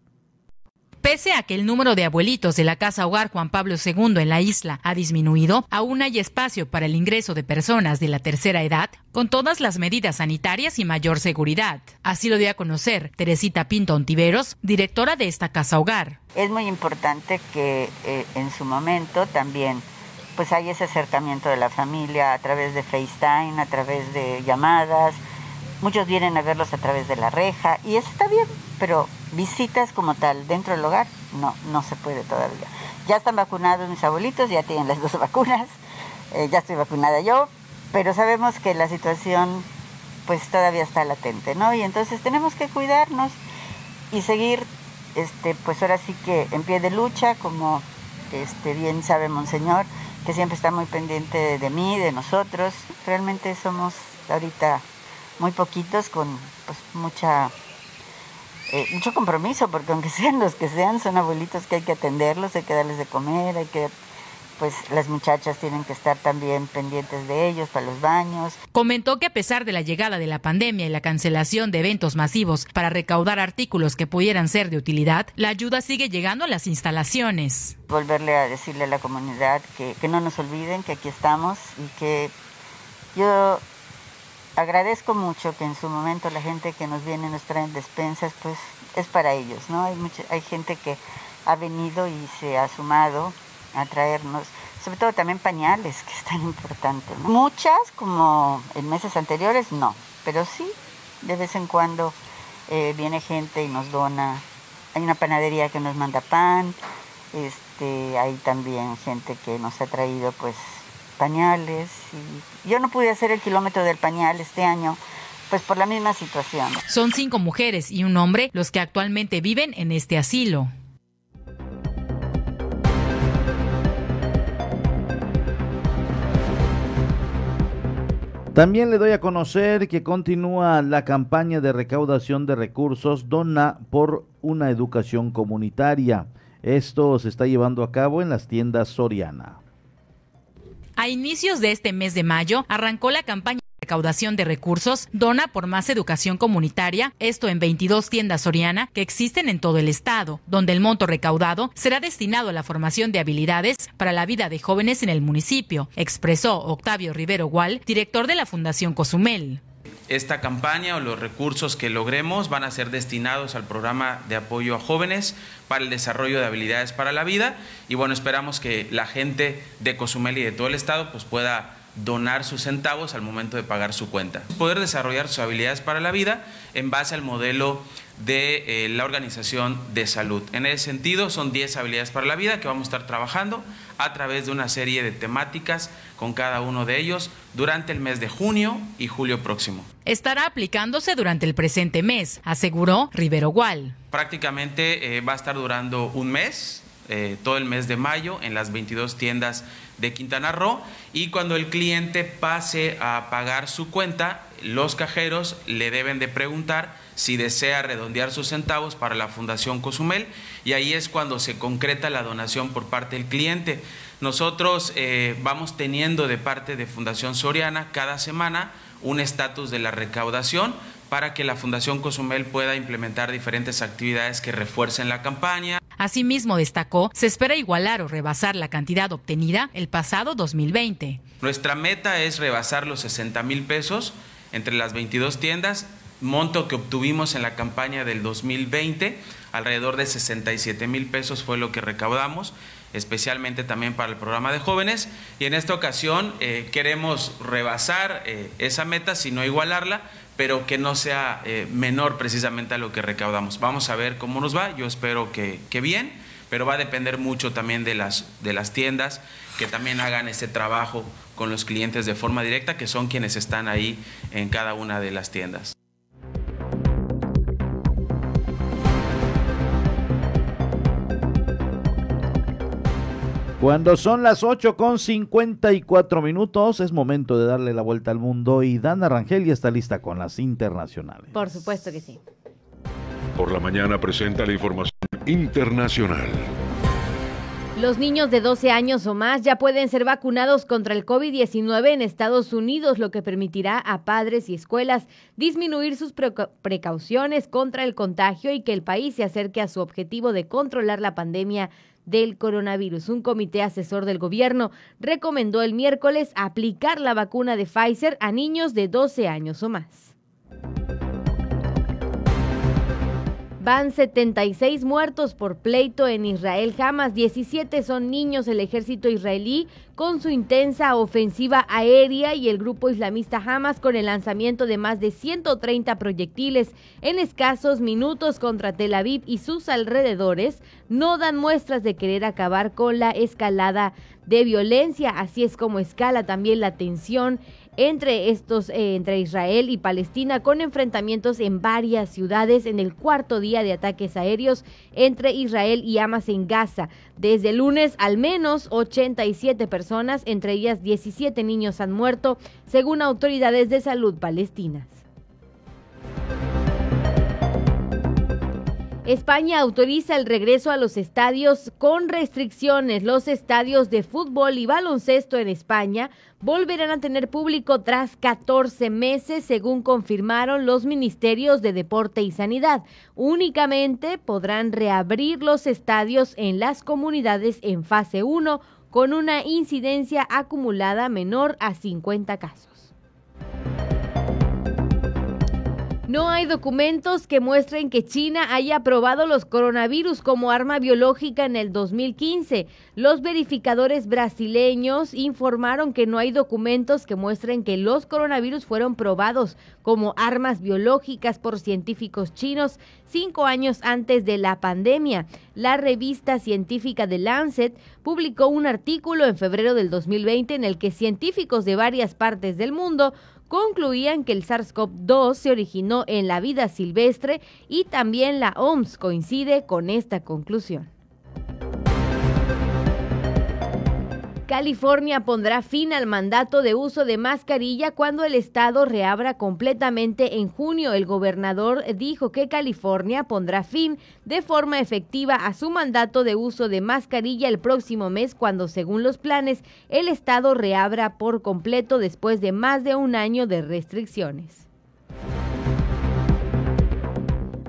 Pese a que el número de abuelitos de la Casa Hogar Juan Pablo II en la isla ha disminuido, aún hay espacio para el ingreso de personas de la tercera edad con todas las medidas sanitarias y mayor seguridad. Así lo dio a conocer Teresita Pinto Ontiveros, directora de esta Casa Hogar. Es muy importante que eh, en su momento también pues hay ese acercamiento de la familia a través de FaceTime, a través de llamadas. Muchos vienen a verlos a través de la reja y eso está bien, pero visitas como tal dentro del hogar no, no se puede todavía. Ya están vacunados mis abuelitos, ya tienen las dos vacunas, eh, ya estoy vacunada yo, pero sabemos que la situación pues todavía está latente, ¿no? Y entonces tenemos que cuidarnos y seguir, este, pues ahora sí que en pie de lucha, como este, bien sabe Monseñor, que siempre está muy pendiente de, mí, de nosotros. Realmente somos ahorita muy poquitos con pues mucha eh, mucho compromiso, porque aunque sean los que sean, son abuelitos que hay que atenderlos, hay que darles de comer, hay que, pues las muchachas tienen que estar también pendientes de ellos para los baños. Comentó que a pesar de la llegada de la pandemia y la cancelación de eventos masivos para recaudar artículos que pudieran ser de utilidad, la ayuda sigue llegando a las instalaciones. Volverle a decirle a la comunidad que, que no nos olviden que aquí estamos y que yo agradezco mucho que en su momento la gente que nos viene nos traen despensas, pues es para ellos, ¿no? Hay, mucha, hay gente que ha venido y se ha sumado a traernos, sobre todo también pañales, que es tan importante. Muchas, como en meses anteriores, no, pero sí, de vez en cuando eh, viene gente y nos dona. Hay una panadería que nos manda pan, este, hay también gente que nos ha traído pues pañales. Y yo no pude hacer el kilómetro del pañal este año pues por la misma situación. Son cinco mujeres y un hombre los que actualmente viven en este asilo. También le doy a conocer que continúa la campaña de recaudación de recursos Dona por una educación comunitaria. Esto se está llevando a cabo en las tiendas Soriana. A inicios de este mes de mayo arrancó la campaña recaudación de recursos, dona por más educación comunitaria, esto en 22 tiendas Soriana que existen en todo el estado, donde el monto recaudado será destinado a la formación de habilidades para la vida de jóvenes en el municipio, expresó Octavio Rivero Gual, director de la Fundación Cozumel esta campaña o los recursos que logremos van a ser destinados al programa de apoyo a jóvenes para el desarrollo de habilidades para la vida y bueno, esperamos que la gente de Cozumel y de todo el estado pues pueda donar sus centavos al momento de pagar su cuenta. Poder desarrollar sus habilidades para la vida en base al modelo de eh, la Organización de Salud. En ese sentido, son 10 habilidades para la vida que vamos a estar trabajando a través de una serie de temáticas con cada uno de ellos durante el mes de junio y julio próximo. Estará aplicándose durante el presente mes, aseguró Rivero Gual. Prácticamente eh, va a estar durando un mes, eh, todo el mes de mayo, en las 22 tiendas de Quintana Roo. Y cuando el cliente pase a pagar su cuenta, los cajeros le deben de preguntar si desea redondear sus centavos para la Fundación Cozumel. Y ahí es cuando se concreta la donación por parte del cliente. Nosotros eh, vamos teniendo de parte de Fundación Soriana cada semana un estatus de la recaudación para que la Fundación Cozumel pueda implementar diferentes actividades que refuercen la campaña. Asimismo, destacó, se espera igualar o rebasar la cantidad obtenida el pasado 2020. Nuestra meta es rebasar los 60 mil pesos entre las 22 tiendas, monto que obtuvimos en la campaña del 2020, alrededor de 67 mil pesos fue lo que recaudamos especialmente también para el programa de jóvenes. Y en esta ocasión eh, queremos rebasar eh, esa meta, sino igualarla, pero que no sea eh, menor precisamente a lo que recaudamos. Vamos a ver cómo nos va, yo espero que, que, bien, pero va a depender mucho también de las, de las tiendas que también hagan ese trabajo con los clientes de forma directa, que son quienes están ahí en cada una de las tiendas. Cuando son las 8 con 54 minutos, es momento de darle la vuelta al mundo y Dana Rangel ya está lista con las internacionales. Por supuesto que sí. Por la mañana presenta la información internacional. Los niños de 12 años o más ya pueden ser vacunados contra el COVID-19 en Estados Unidos, lo que permitirá a padres y escuelas disminuir sus precauciones contra el contagio y que el país se acerque a su objetivo de controlar la pandemia del coronavirus. Un comité asesor del gobierno recomendó el miércoles aplicar la vacuna de Pfizer a niños de 12 años o más. Van 76 muertos por pleito en Israel. Jamás 17 son niños. El ejército israelí con su intensa ofensiva aérea y el grupo islamista Hamas con el lanzamiento de más de 130 proyectiles en escasos minutos contra Tel Aviv y sus alrededores no dan muestras de querer acabar con la escalada de violencia. Así es como escala también la tensión entre estos eh, entre Israel y Palestina con enfrentamientos en varias ciudades en el cuarto día de ataques aéreos entre Israel y Hamas en Gaza. Desde el lunes al menos 87 personas, entre ellas 17 niños han muerto, según autoridades de salud palestinas. España autoriza el regreso a los estadios con restricciones. Los estadios de fútbol y baloncesto en España volverán a tener público tras 14 meses, según confirmaron los ministerios de Deporte y Sanidad. Únicamente podrán reabrir los estadios en las comunidades en fase 1 con una incidencia acumulada menor a 50 casos. No hay documentos que muestren que China haya aprobado los coronavirus como arma biológica en el 2015. Los verificadores brasileños informaron que no hay documentos que muestren que los coronavirus fueron probados como armas biológicas por científicos chinos cinco años antes de la pandemia. La revista científica The Lancet publicó un artículo en febrero del 2020 en el que científicos de varias partes del mundo concluían que el SARS-CoV-2 se originó en la vida silvestre y también la OMS coincide con esta conclusión. California pondrá fin al mandato de uso de mascarilla cuando el estado reabra completamente en junio. El gobernador dijo que California pondrá fin de forma efectiva a su mandato de uso de mascarilla el próximo mes cuando, según los planes, el estado reabra por completo después de más de un año de restricciones.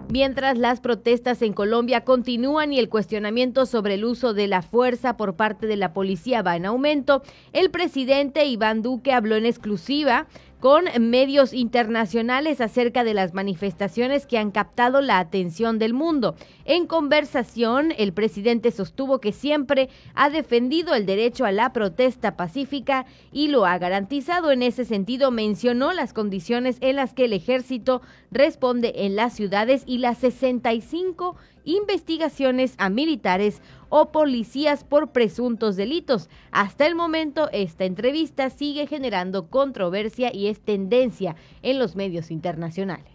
Mientras las protestas en Colombia continúan y el cuestionamiento sobre el uso de la fuerza por parte de la policía va en aumento, el presidente Iván Duque habló en exclusiva con medios internacionales acerca de las manifestaciones que han captado la atención del mundo. En conversación, el presidente sostuvo que siempre ha defendido el derecho a la protesta pacífica y lo ha garantizado. En ese sentido, mencionó las condiciones en las que el ejército responde en las ciudades y las 65 investigaciones a militares o policías por presuntos delitos. Hasta el momento, esta entrevista sigue generando controversia y es tendencia en los medios internacionales.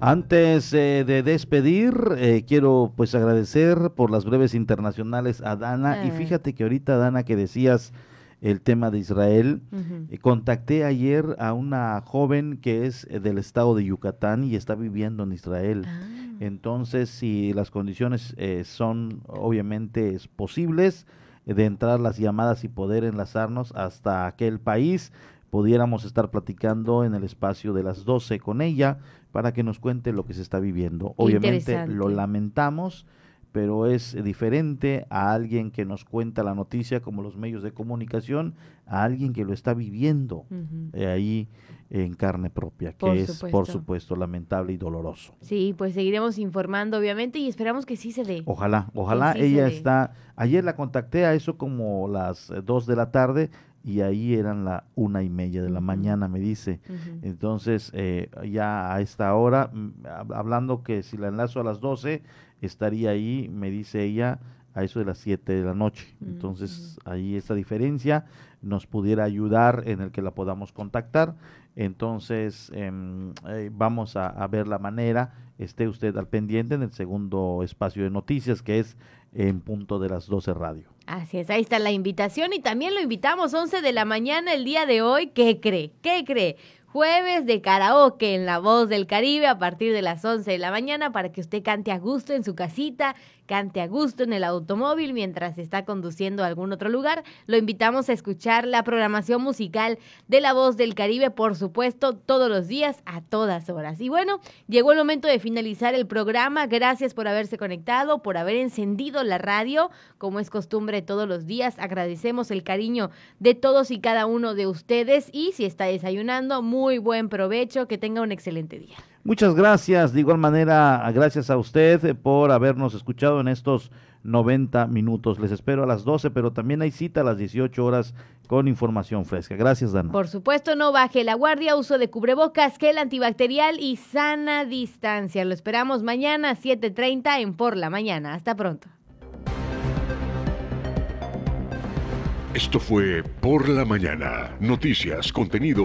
Antes eh, de despedir, eh, quiero pues agradecer por las breves internacionales a Dana. Y Ah. fíjate que ahorita, Dana, que decías el tema de Israel, eh, contacté ayer a una joven que es eh, del estado de Yucatán y está viviendo en Israel. Entonces, si las condiciones eh, son obviamente es posibles eh, de entrar las llamadas y poder enlazarnos hasta aquel país, pudiéramos estar platicando en el espacio de las 12 con ella para que nos cuente lo que se está viviendo. Obviamente lo lamentamos, pero es diferente a alguien que nos cuenta la noticia como los medios de comunicación, a alguien que lo está viviendo eh, ahí en carne propia, que Por es por supuesto. lamentable y doloroso. Sí, pues seguiremos informando, obviamente, y esperamos que sí se dé. Ojalá, ojalá sí ella está. Ayer la contacté a eso como las eh, dos de la tarde y ahí eran la una y media de la mañana, me dice. Entonces, eh, ya a esta hora, mm, hab- hablando que si la enlazo a las 12, estaría ahí, me dice ella, a eso de las 7 de la noche. Entonces, ahí esta diferencia nos pudiera ayudar en el que la podamos contactar. Entonces, em, eh, vamos a, a ver la manera. Esté usted al pendiente en el segundo espacio de noticias, que es en punto de las 12 radio. Así es, ahí está la invitación y también lo invitamos 11 de la mañana el día de hoy. ¿Qué cree? ¿Qué cree? Jueves de karaoke en La Voz del Caribe a partir de las 11 de la mañana para que usted cante a gusto en su casita, cante a gusto en el automóvil mientras está conduciendo a algún otro lugar. Lo invitamos a escuchar la programación musical de La Voz del Caribe, por supuesto, todos los días, a todas horas. Y bueno, llegó el momento de finalizar el programa. Gracias por haberse conectado, por haber encendido la radio, como es costumbre todos los días. Agradecemos el cariño de todos y cada uno de ustedes y si está desayunando, muy buen provecho, que tenga un excelente día. Muchas gracias. De igual manera, gracias a usted eh, por habernos escuchado en estos 90 minutos. Les espero a las 12, pero también hay cita a las 18 horas con información fresca. Gracias, Dana. Por supuesto, no baje la guardia, uso de cubrebocas, gel antibacterial y sana distancia. Lo esperamos mañana a 7.30 en Por la Mañana. Hasta pronto. Esto fue Por la Mañana. Noticias, contenido